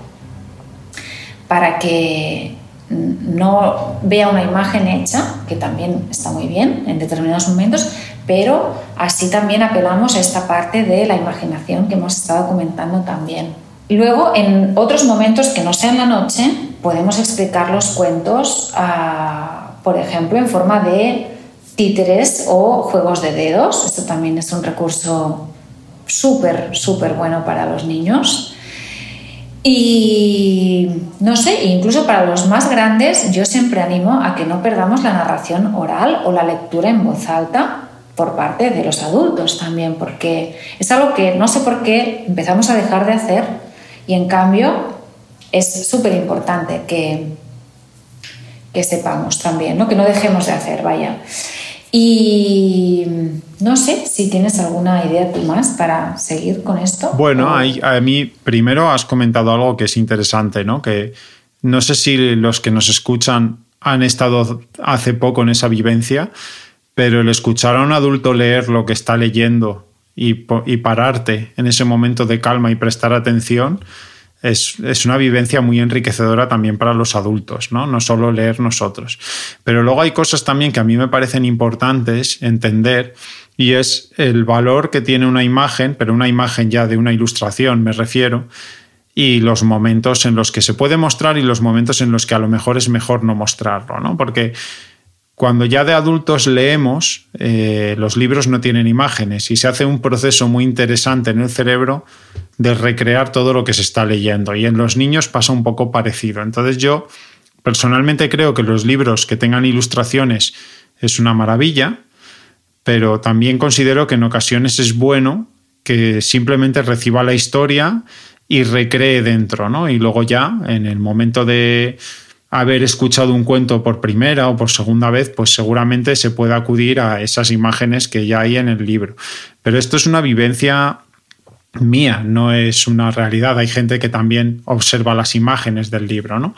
para que no vea una imagen hecha, que también está muy bien en determinados momentos, pero así también apelamos a esta parte de la imaginación que hemos estado comentando también. Luego, en otros momentos que no sean la noche, podemos explicar los cuentos, ah, por ejemplo, en forma de títeres o juegos de dedos. Esto también es un recurso súper, súper bueno para los niños. Y no sé, incluso para los más grandes, yo siempre animo a que no perdamos la narración oral o la lectura en voz alta por parte de los adultos también, porque es algo que no sé por qué empezamos a dejar de hacer y en cambio es súper importante que, que sepamos también, ¿no? que no dejemos de hacer, vaya. Y no sé si tienes alguna idea tú más para seguir con esto. Bueno, a mí primero has comentado algo que es interesante, ¿no? Que no sé si los que nos escuchan han estado hace poco en esa vivencia, pero el escuchar a un adulto leer lo que está leyendo y, y pararte en ese momento de calma y prestar atención, es, una vivencia muy enriquecedora también para los adultos, ¿no? No solo leer nosotros. Pero luego hay cosas también que a mí me parecen importantes entender y es el valor que tiene una imagen, pero una imagen ya de una ilustración, me refiero, y los momentos en los que se puede mostrar y los momentos en los que a lo mejor es mejor no mostrarlo, ¿no? Porque cuando ya de adultos leemos, eh, los libros no tienen imágenes y se hace un proceso muy interesante en el cerebro de recrear todo lo que se está leyendo. Y en los niños pasa un poco parecido. Entonces yo personalmente creo que los libros que tengan ilustraciones es una maravilla, pero también considero que en ocasiones es bueno que simplemente reciba la historia y recree dentro, ¿no? Y luego ya, en el momento de haber escuchado un cuento por primera o por segunda vez, pues seguramente se puede acudir a esas imágenes que ya hay en el libro. Pero esto es una vivencia mía, no es una realidad. Hay gente que también observa las imágenes del libro, ¿no?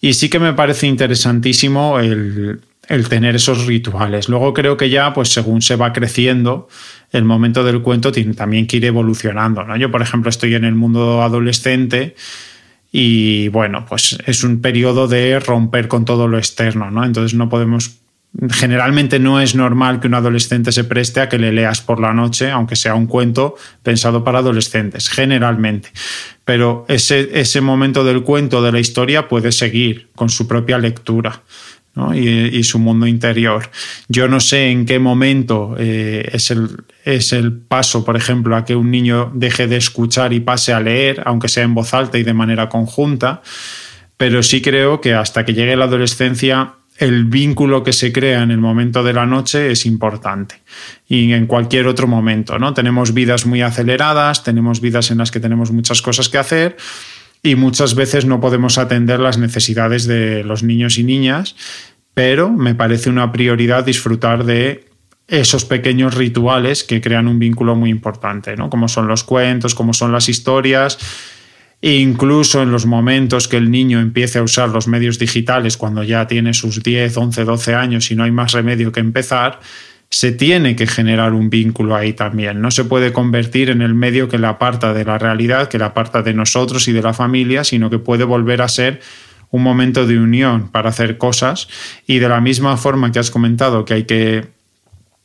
Y sí que me parece interesantísimo el, tener esos rituales. Luego creo que ya, pues según se va creciendo, el momento del cuento tiene también que ir evolucionando. ¿no? Yo, por ejemplo, estoy en el mundo adolescente y bueno, pues es un periodo de romper con todo lo externo, ¿no? Entonces no podemos generalmente no es normal que un adolescente se preste a que le leas por la noche, aunque sea un cuento pensado para adolescentes, generalmente. Pero ese, ese momento del cuento, de la historia, puede seguir con su propia lectura y, su mundo interior. Yo no sé en qué momento eh, es, el, es el paso, por ejemplo, a que un niño deje de escuchar y pase a leer, aunque sea en voz alta y de manera conjunta, pero sí creo que hasta que llegue la adolescencia el vínculo que se crea en el momento de la noche es importante y en cualquier otro momento, ¿no? Tenemos vidas muy aceleradas, tenemos vidas en las que tenemos muchas cosas que hacer y muchas veces no podemos atender las necesidades de los niños y niñas, pero me parece una prioridad disfrutar de esos pequeños rituales que crean un vínculo muy importante, ¿no? Como son los cuentos, como son las historias, e incluso en los momentos que el niño empiece a usar los medios digitales, cuando ya tiene sus 10, 11, 12 años y no hay más remedio que empezar, se tiene que generar un vínculo ahí también. No se puede convertir en el medio que la aparta de la realidad, que la aparta de nosotros y de la familia, sino que puede volver a ser un momento de unión para hacer cosas. Y de la misma forma que has comentado que hay que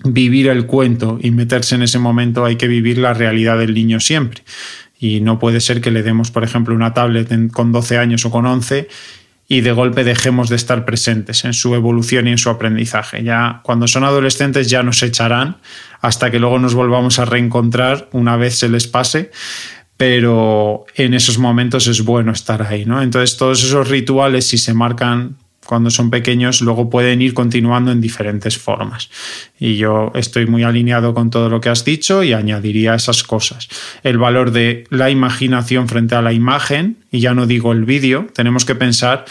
vivir el cuento y meterse en ese momento, hay que vivir la realidad del niño siempre. Y no puede ser que le demos, por ejemplo, una tablet con 12 años o con 11 y de golpe dejemos de estar presentes en su evolución y en su aprendizaje. Ya cuando son adolescentes ya nos echarán hasta que luego nos volvamos a reencontrar una vez se les pase, pero en esos momentos es bueno estar ahí, ¿no? Entonces todos esos rituales si se marcan cuando son pequeños luego pueden ir continuando en diferentes formas. Y yo estoy muy alineado con todo lo que has dicho y añadiría esas cosas. El valor de la imaginación frente a la imagen, y ya no digo el vídeo, tenemos que pensar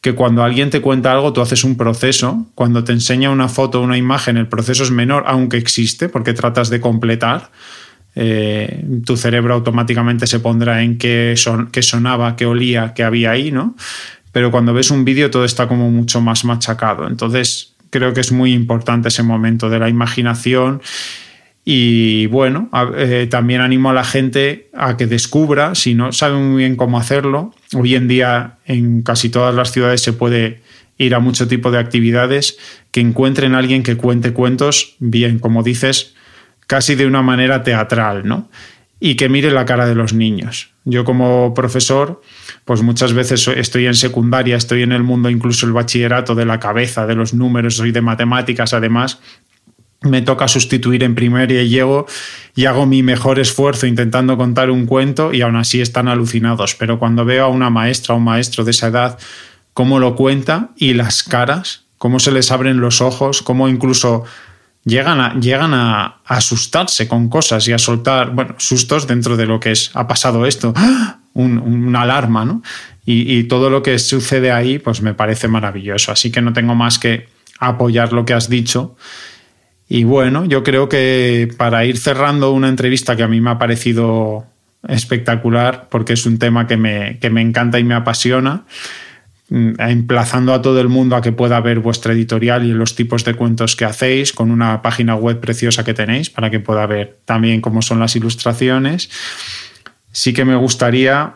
que cuando alguien te cuenta algo, tú haces un proceso. Cuando te enseña una foto una imagen, el proceso es menor, aunque existe, porque tratas de completar. Eh, tu cerebro automáticamente se pondrá en qué, son, qué sonaba, qué olía, qué había ahí, ¿no? Pero cuando ves un vídeo todo está como mucho más machacado. Entonces, creo que es muy importante ese momento de la imaginación y bueno, eh, también animo a la gente a que descubra, si no sabe muy bien cómo hacerlo, hoy en día en casi todas las ciudades se puede ir a mucho tipo de actividades, que encuentren a alguien que cuente cuentos, bien, como dices, casi de una manera teatral, ¿no? Y que mire la cara de los niños. Yo como profesor, pues muchas veces estoy en secundaria, estoy en el mundo incluso el bachillerato de la cabeza, de los números, soy de matemáticas además, me toca sustituir en primaria y llego y hago mi mejor esfuerzo intentando contar un cuento y aún así están alucinados. Pero cuando veo a una maestra o un maestro de esa edad, cómo lo cuenta y las caras, cómo se les abren los ojos, cómo incluso llegan a, llegan a, asustarse con cosas y a soltar, bueno, sustos dentro de lo que es, ha pasado esto, una alarma, ¿no? Y, y todo lo que sucede ahí, pues me parece maravilloso. Así que no tengo más que apoyar lo que has dicho y bueno, yo creo que para ir cerrando una entrevista que a mí me ha parecido espectacular, porque es un tema que me, que me encanta y me apasiona, emplazando a todo el mundo a que pueda ver vuestra editorial y los tipos de cuentos que hacéis, con una página web preciosa que tenéis para que pueda ver también cómo son las ilustraciones. Sí que me gustaría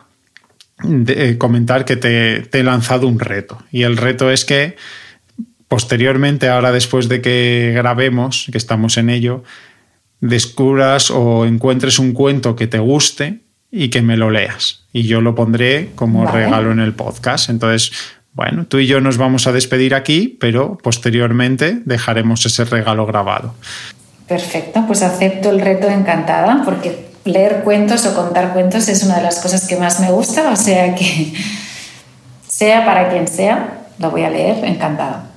eh, comentar que te, te he lanzado un reto y el reto es que posteriormente, ahora después de que grabemos, que estamos en ello, descubras o encuentres un cuento que te guste y que me lo leas. Y yo lo pondré como regalo en el podcast. Entonces, bueno, tú y yo nos vamos a despedir aquí, pero posteriormente dejaremos ese regalo grabado. Perfecto, pues acepto el reto encantada, porque leer cuentos o contar cuentos es una de las cosas que más me gusta, o sea que sea para quien sea, lo voy a leer encantada.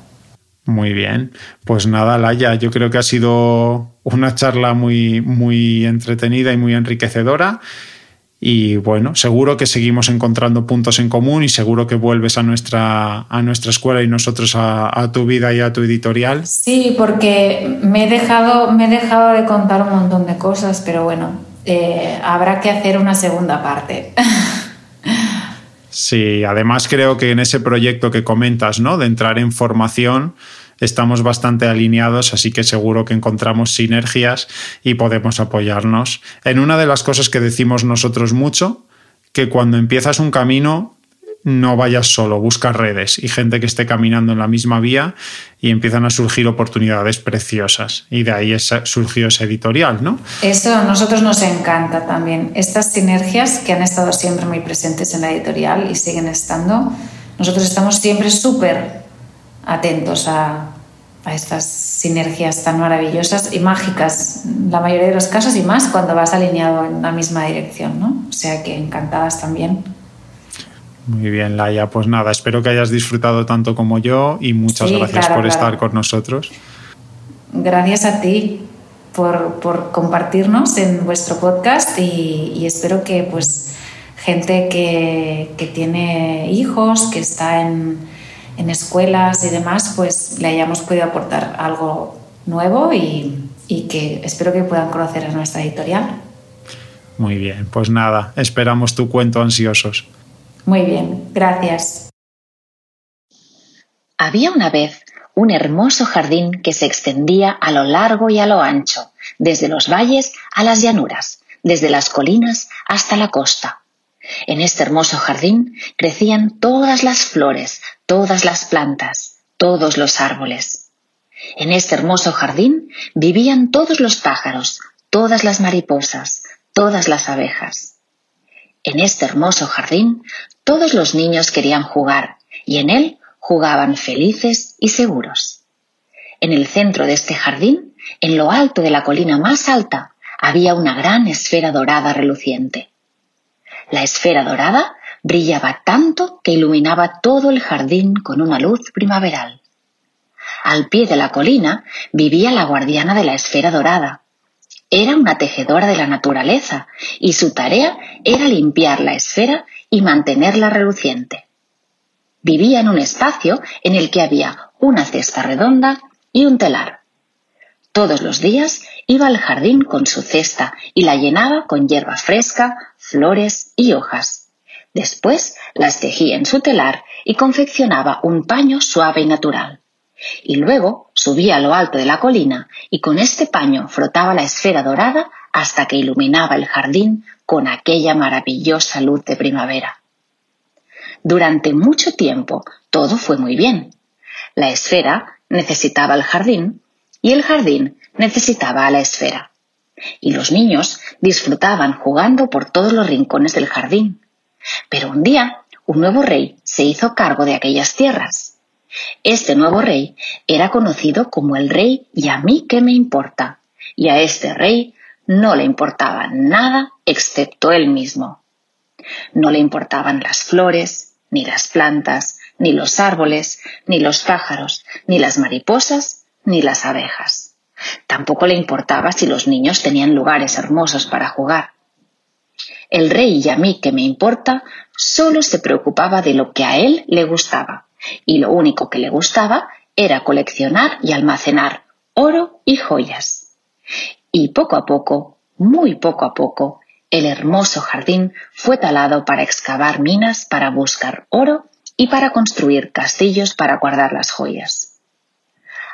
Muy bien. Pues nada, Laia, yo creo que ha sido una charla muy, muy entretenida y muy enriquecedora. Y bueno, seguro que seguimos encontrando puntos en común y seguro que vuelves a nuestra, a nuestra escuela y nosotros a, tu vida y a tu editorial. Sí, porque me he dejado, me he dejado de contar un montón de cosas, pero bueno, eh, habrá que hacer una segunda parte. Sí, además creo que en ese proyecto que comentas, ¿no? De entrar en formación, estamos bastante alineados, así que seguro que encontramos sinergias y podemos apoyarnos. En una de las cosas que decimos nosotros mucho, que cuando empiezas un camino no vayas solo, busca redes y gente que esté caminando en la misma vía y empiezan a surgir oportunidades preciosas. Y de ahí surgió ese editorial, ¿no? Eso a nosotros nos encanta también. Estas sinergias que han estado siempre muy presentes en la editorial y siguen estando, nosotros estamos siempre súper atentos a, a estas sinergias tan maravillosas y mágicas, la mayoría de los casos y más cuando vas alineado en la misma dirección, ¿no? O sea que encantadas también. Muy bien, Laia. Pues nada, espero que hayas disfrutado tanto como yo y muchas gracias por estar con nosotros. Gracias a ti por, por compartirnos en vuestro podcast y, y espero que pues gente que, que, tiene hijos, que está en, en, escuelas y demás, pues le hayamos podido aportar algo nuevo y, y que espero que puedan conocer a nuestra editorial. Muy bien, pues nada, esperamos tu cuento ansiosos. Muy bien, gracias. Había una vez un hermoso jardín que se extendía a lo largo y a lo ancho, desde los valles a las llanuras, desde las colinas hasta la costa. En este hermoso jardín crecían todas las flores, todas las plantas, todos los árboles. En este hermoso jardín vivían todos los pájaros, todas las mariposas, todas las abejas. En este hermoso jardín todos los niños querían jugar y en él jugaban felices y seguros. En el centro de este jardín, en lo alto de la colina más alta, había una gran esfera dorada reluciente. La esfera dorada brillaba tanto que iluminaba todo el jardín con una luz primaveral. Al pie de la colina vivía la guardiana de la esfera dorada. Era una tejedora de la naturaleza y su tarea era limpiar la esfera y mantenerla reluciente. Vivía en un espacio en el que había una cesta redonda y un telar. Todos los días iba al jardín con su cesta y la llenaba con hierba fresca, flores y hojas. Después las tejía en su telar y confeccionaba un paño suave y natural. Y luego subía a lo alto de la colina y con este paño frotaba la esfera dorada hasta que iluminaba el jardín con aquella maravillosa luz de primavera. Durante mucho tiempo todo fue muy bien. La esfera necesitaba el jardín y el jardín necesitaba a la esfera. Y los niños disfrutaban jugando por todos los rincones del jardín. Pero un día un nuevo rey se hizo cargo de aquellas tierras. Este nuevo rey era conocido como el rey y a mí qué me importa. Y a este rey no le importaba nada excepto él mismo. No le importaban las flores, ni las plantas, ni los árboles, ni los pájaros, ni las mariposas, ni las abejas. Tampoco le importaba si los niños tenían lugares hermosos para jugar. El rey y a mí que me importa solo se preocupaba de lo que a él le gustaba, y lo único que le gustaba era coleccionar y almacenar oro y joyas. Y poco a poco, muy poco a poco, el hermoso jardín fue talado para excavar minas para buscar oro y para construir castillos para guardar las joyas.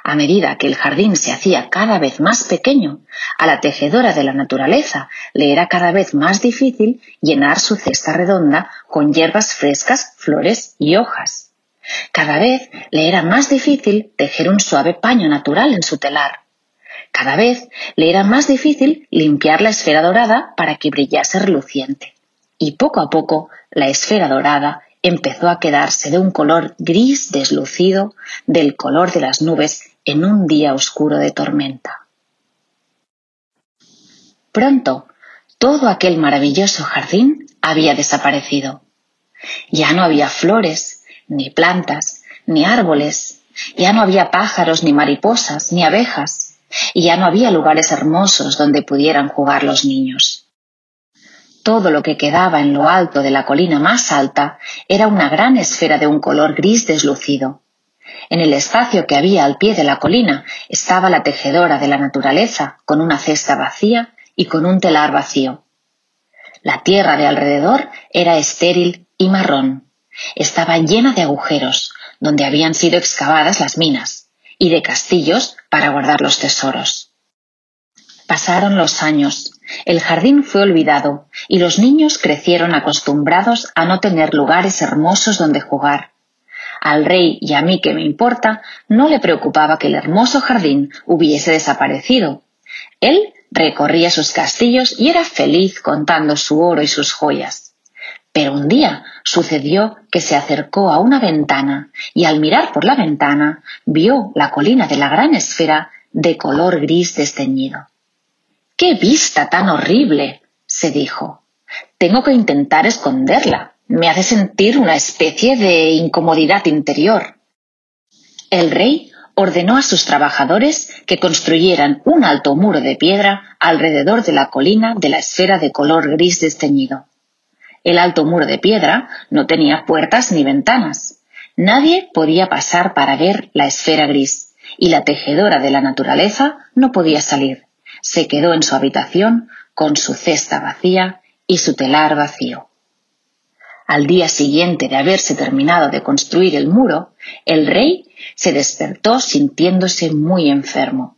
A medida que el jardín se hacía cada vez más pequeño, a la tejedora de la naturaleza le era cada vez más difícil llenar su cesta redonda con hierbas frescas, flores y hojas. Cada vez le era más difícil tejer un suave paño natural en su telar. Cada vez le era más difícil limpiar la esfera dorada para que brillase reluciente. Y poco a poco la esfera dorada empezó a quedarse de un color gris deslucido del color de las nubes en un día oscuro de tormenta. Pronto, todo aquel maravilloso jardín había desaparecido. Ya no había flores, ni plantas, ni árboles, ya no había pájaros, ni mariposas, ni abejas, y ya no había lugares hermosos donde pudieran jugar los niños. Todo lo que quedaba en lo alto de la colina más alta era una gran esfera de un color gris deslucido. En el espacio que había al pie de la colina estaba la tejedora de la naturaleza con una cesta vacía y con un telar vacío. La tierra de alrededor era estéril y marrón. Estaba llena de agujeros, donde habían sido excavadas las minas, y de castillos para guardar los tesoros. Pasaron los años, el jardín fue olvidado y los niños crecieron acostumbrados a no tener lugares hermosos donde jugar. Al rey y a mí que me importa, no le preocupaba que el hermoso jardín hubiese desaparecido. Él recorría sus castillos y era feliz contando su oro y sus joyas. Pero un día sucedió que se acercó a una ventana y al mirar por la ventana vio la colina de la gran esfera de color gris desteñido. ¡Qué vista tan horrible! se dijo. Tengo que intentar esconderla. Me hace sentir una especie de incomodidad interior. El rey ordenó a sus trabajadores que construyeran un alto muro de piedra alrededor de la colina de la esfera de color gris desteñido. El alto muro de piedra no tenía puertas ni ventanas. Nadie podía pasar para ver la esfera gris, y la tejedora de la naturaleza no podía salir se quedó en su habitación con su cesta vacía y su telar vacío. Al día siguiente de haberse terminado de construir el muro, el rey se despertó sintiéndose muy enfermo.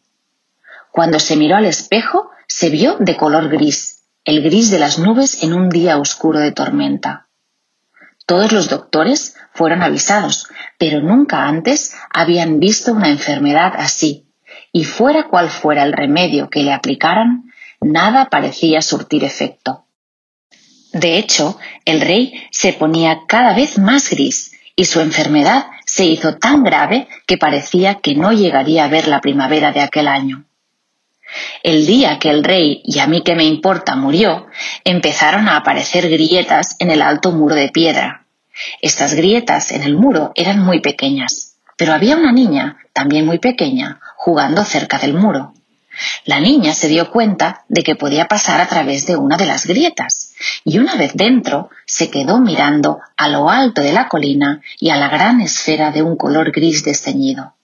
Cuando se miró al espejo, se vio de color gris, el gris de las nubes en un día oscuro de tormenta. Todos los doctores fueron avisados, pero nunca antes habían visto una enfermedad así, y fuera cual fuera el remedio que le aplicaran, nada parecía surtir efecto. De hecho, el rey se ponía cada vez más gris y su enfermedad se hizo tan grave que parecía que no llegaría a ver la primavera de aquel año. El día que el rey, y a mí que me importa, murió, empezaron a aparecer grietas en el alto muro de piedra. Estas grietas en el muro eran muy pequeñas, pero había una niña, también muy pequeña, jugando cerca del muro. La niña se dio cuenta de que podía pasar a través de una de las grietas, y una vez dentro se quedó mirando a lo alto de la colina y a la gran esfera de un color gris desteñido.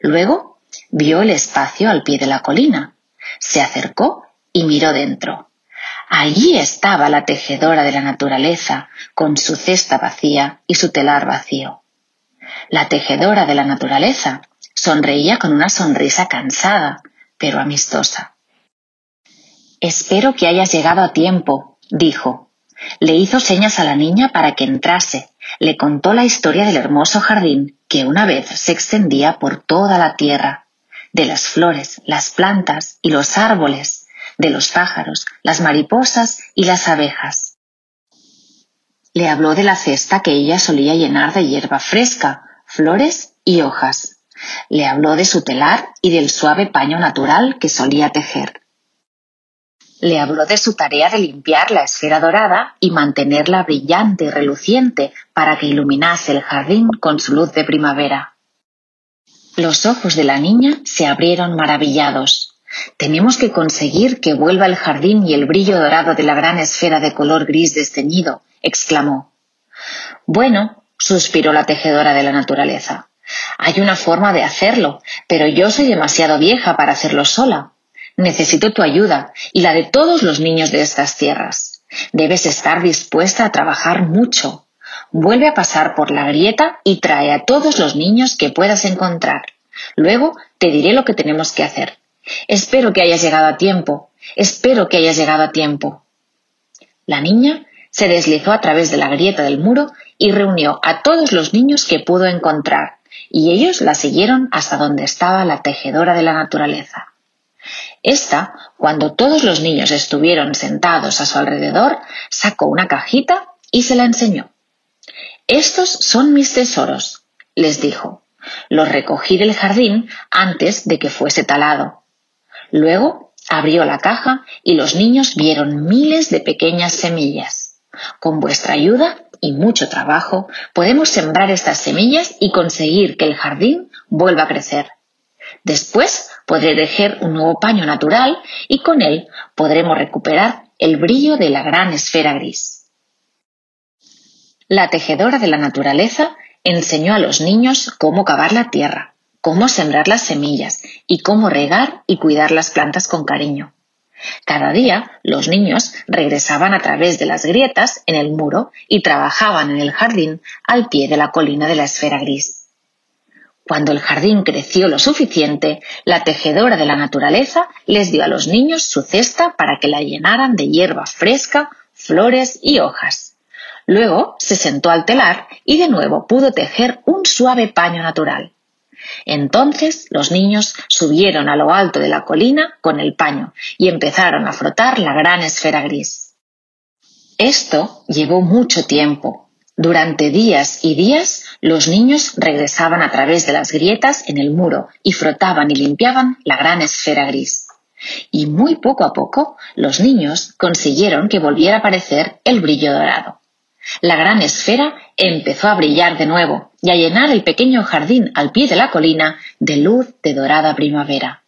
Luego vio el espacio al pie de la colina, se acercó y miró dentro. Allí estaba la tejedora de la naturaleza, con su cesta vacía y su telar vacío. La tejedora de la naturaleza sonreía con una sonrisa cansada, pero amistosa. Espero que hayas llegado a tiempo, dijo. Le hizo señas a la niña para que entrase. Le contó la historia del hermoso jardín que una vez se extendía por toda la tierra, de las flores, las plantas y los árboles, de los pájaros, las mariposas y las abejas. Le habló de la cesta que ella solía llenar de hierba fresca, flores y hojas. Le habló de su telar y del suave paño natural que solía tejer. Le habló de su tarea de limpiar la esfera dorada y mantenerla brillante y reluciente para que iluminase el jardín con su luz de primavera. Los ojos de la niña se abrieron maravillados. Tenemos que conseguir que vuelva el jardín y el brillo dorado de la gran esfera de color gris desteñido, exclamó. Bueno, suspiró la tejedora de la naturaleza. Hay una forma de hacerlo, pero yo soy demasiado vieja para hacerlo sola. Necesito tu ayuda y la de todos los niños de estas tierras. Debes estar dispuesta a trabajar mucho. Vuelve a pasar por la grieta y trae a todos los niños que puedas encontrar. Luego te diré lo que tenemos que hacer. Espero que hayas llegado a tiempo. Espero que hayas llegado a tiempo. La niña se deslizó a través de la grieta del muro y reunió a todos los niños que pudo encontrar y ellos la siguieron hasta donde estaba la tejedora de la naturaleza. Esta, cuando todos los niños estuvieron sentados a su alrededor, sacó una cajita y se la enseñó. Estos son mis tesoros, les dijo. Los recogí del jardín antes de que fuese talado. Luego abrió la caja y los niños vieron miles de pequeñas semillas. Con vuestra ayuda y mucho trabajo, podemos sembrar estas semillas y conseguir que el jardín vuelva a crecer. Después podré tejer un nuevo paño natural y con él podremos recuperar el brillo de la gran esfera gris. La tejedora de la naturaleza enseñó a los niños cómo cavar la tierra, cómo sembrar las semillas y cómo regar y cuidar las plantas con cariño. Cada día los niños regresaban a través de las grietas en el muro y trabajaban en el jardín al pie de la colina de la esfera gris. Cuando el jardín creció lo suficiente, la tejedora de la naturaleza les dio a los niños su cesta para que la llenaran de hierba fresca, flores y hojas. Luego se sentó al telar y de nuevo pudo tejer un suave paño natural. Entonces los niños subieron a lo alto de la colina con el paño y empezaron a frotar la gran esfera gris. Esto llevó mucho tiempo. Durante días y días los niños regresaban a través de las grietas en el muro y frotaban y limpiaban la gran esfera gris. Y muy poco a poco los niños consiguieron que volviera a aparecer el brillo dorado. La gran esfera empezó a brillar de nuevo y a llenar el pequeño jardín al pie de la colina de luz de dorada primavera.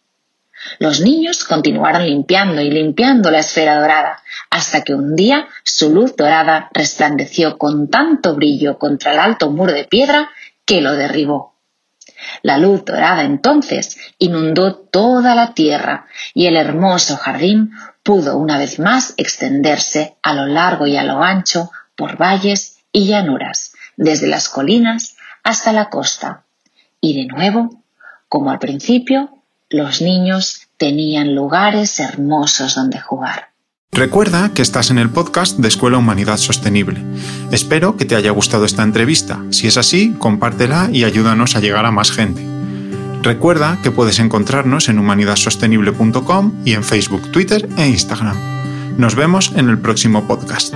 Los niños continuaron limpiando y limpiando la esfera dorada, hasta que un día su luz dorada resplandeció con tanto brillo contra el alto muro de piedra que lo derribó. La luz dorada entonces inundó toda la tierra y el hermoso jardín pudo una vez más extenderse a lo largo y a lo ancho por valles y llanuras, desde las colinas hasta la costa. Y de nuevo, como al principio, los niños tenían lugares hermosos donde jugar. Recuerda que estás en el podcast de Escuela Humanidad Sostenible. Espero que te haya gustado esta entrevista. Si es así, compártela y ayúdanos a llegar a más gente. Recuerda que puedes encontrarnos en humanidadsostenible.com y en Facebook, Twitter e Instagram. Nos vemos en el próximo podcast.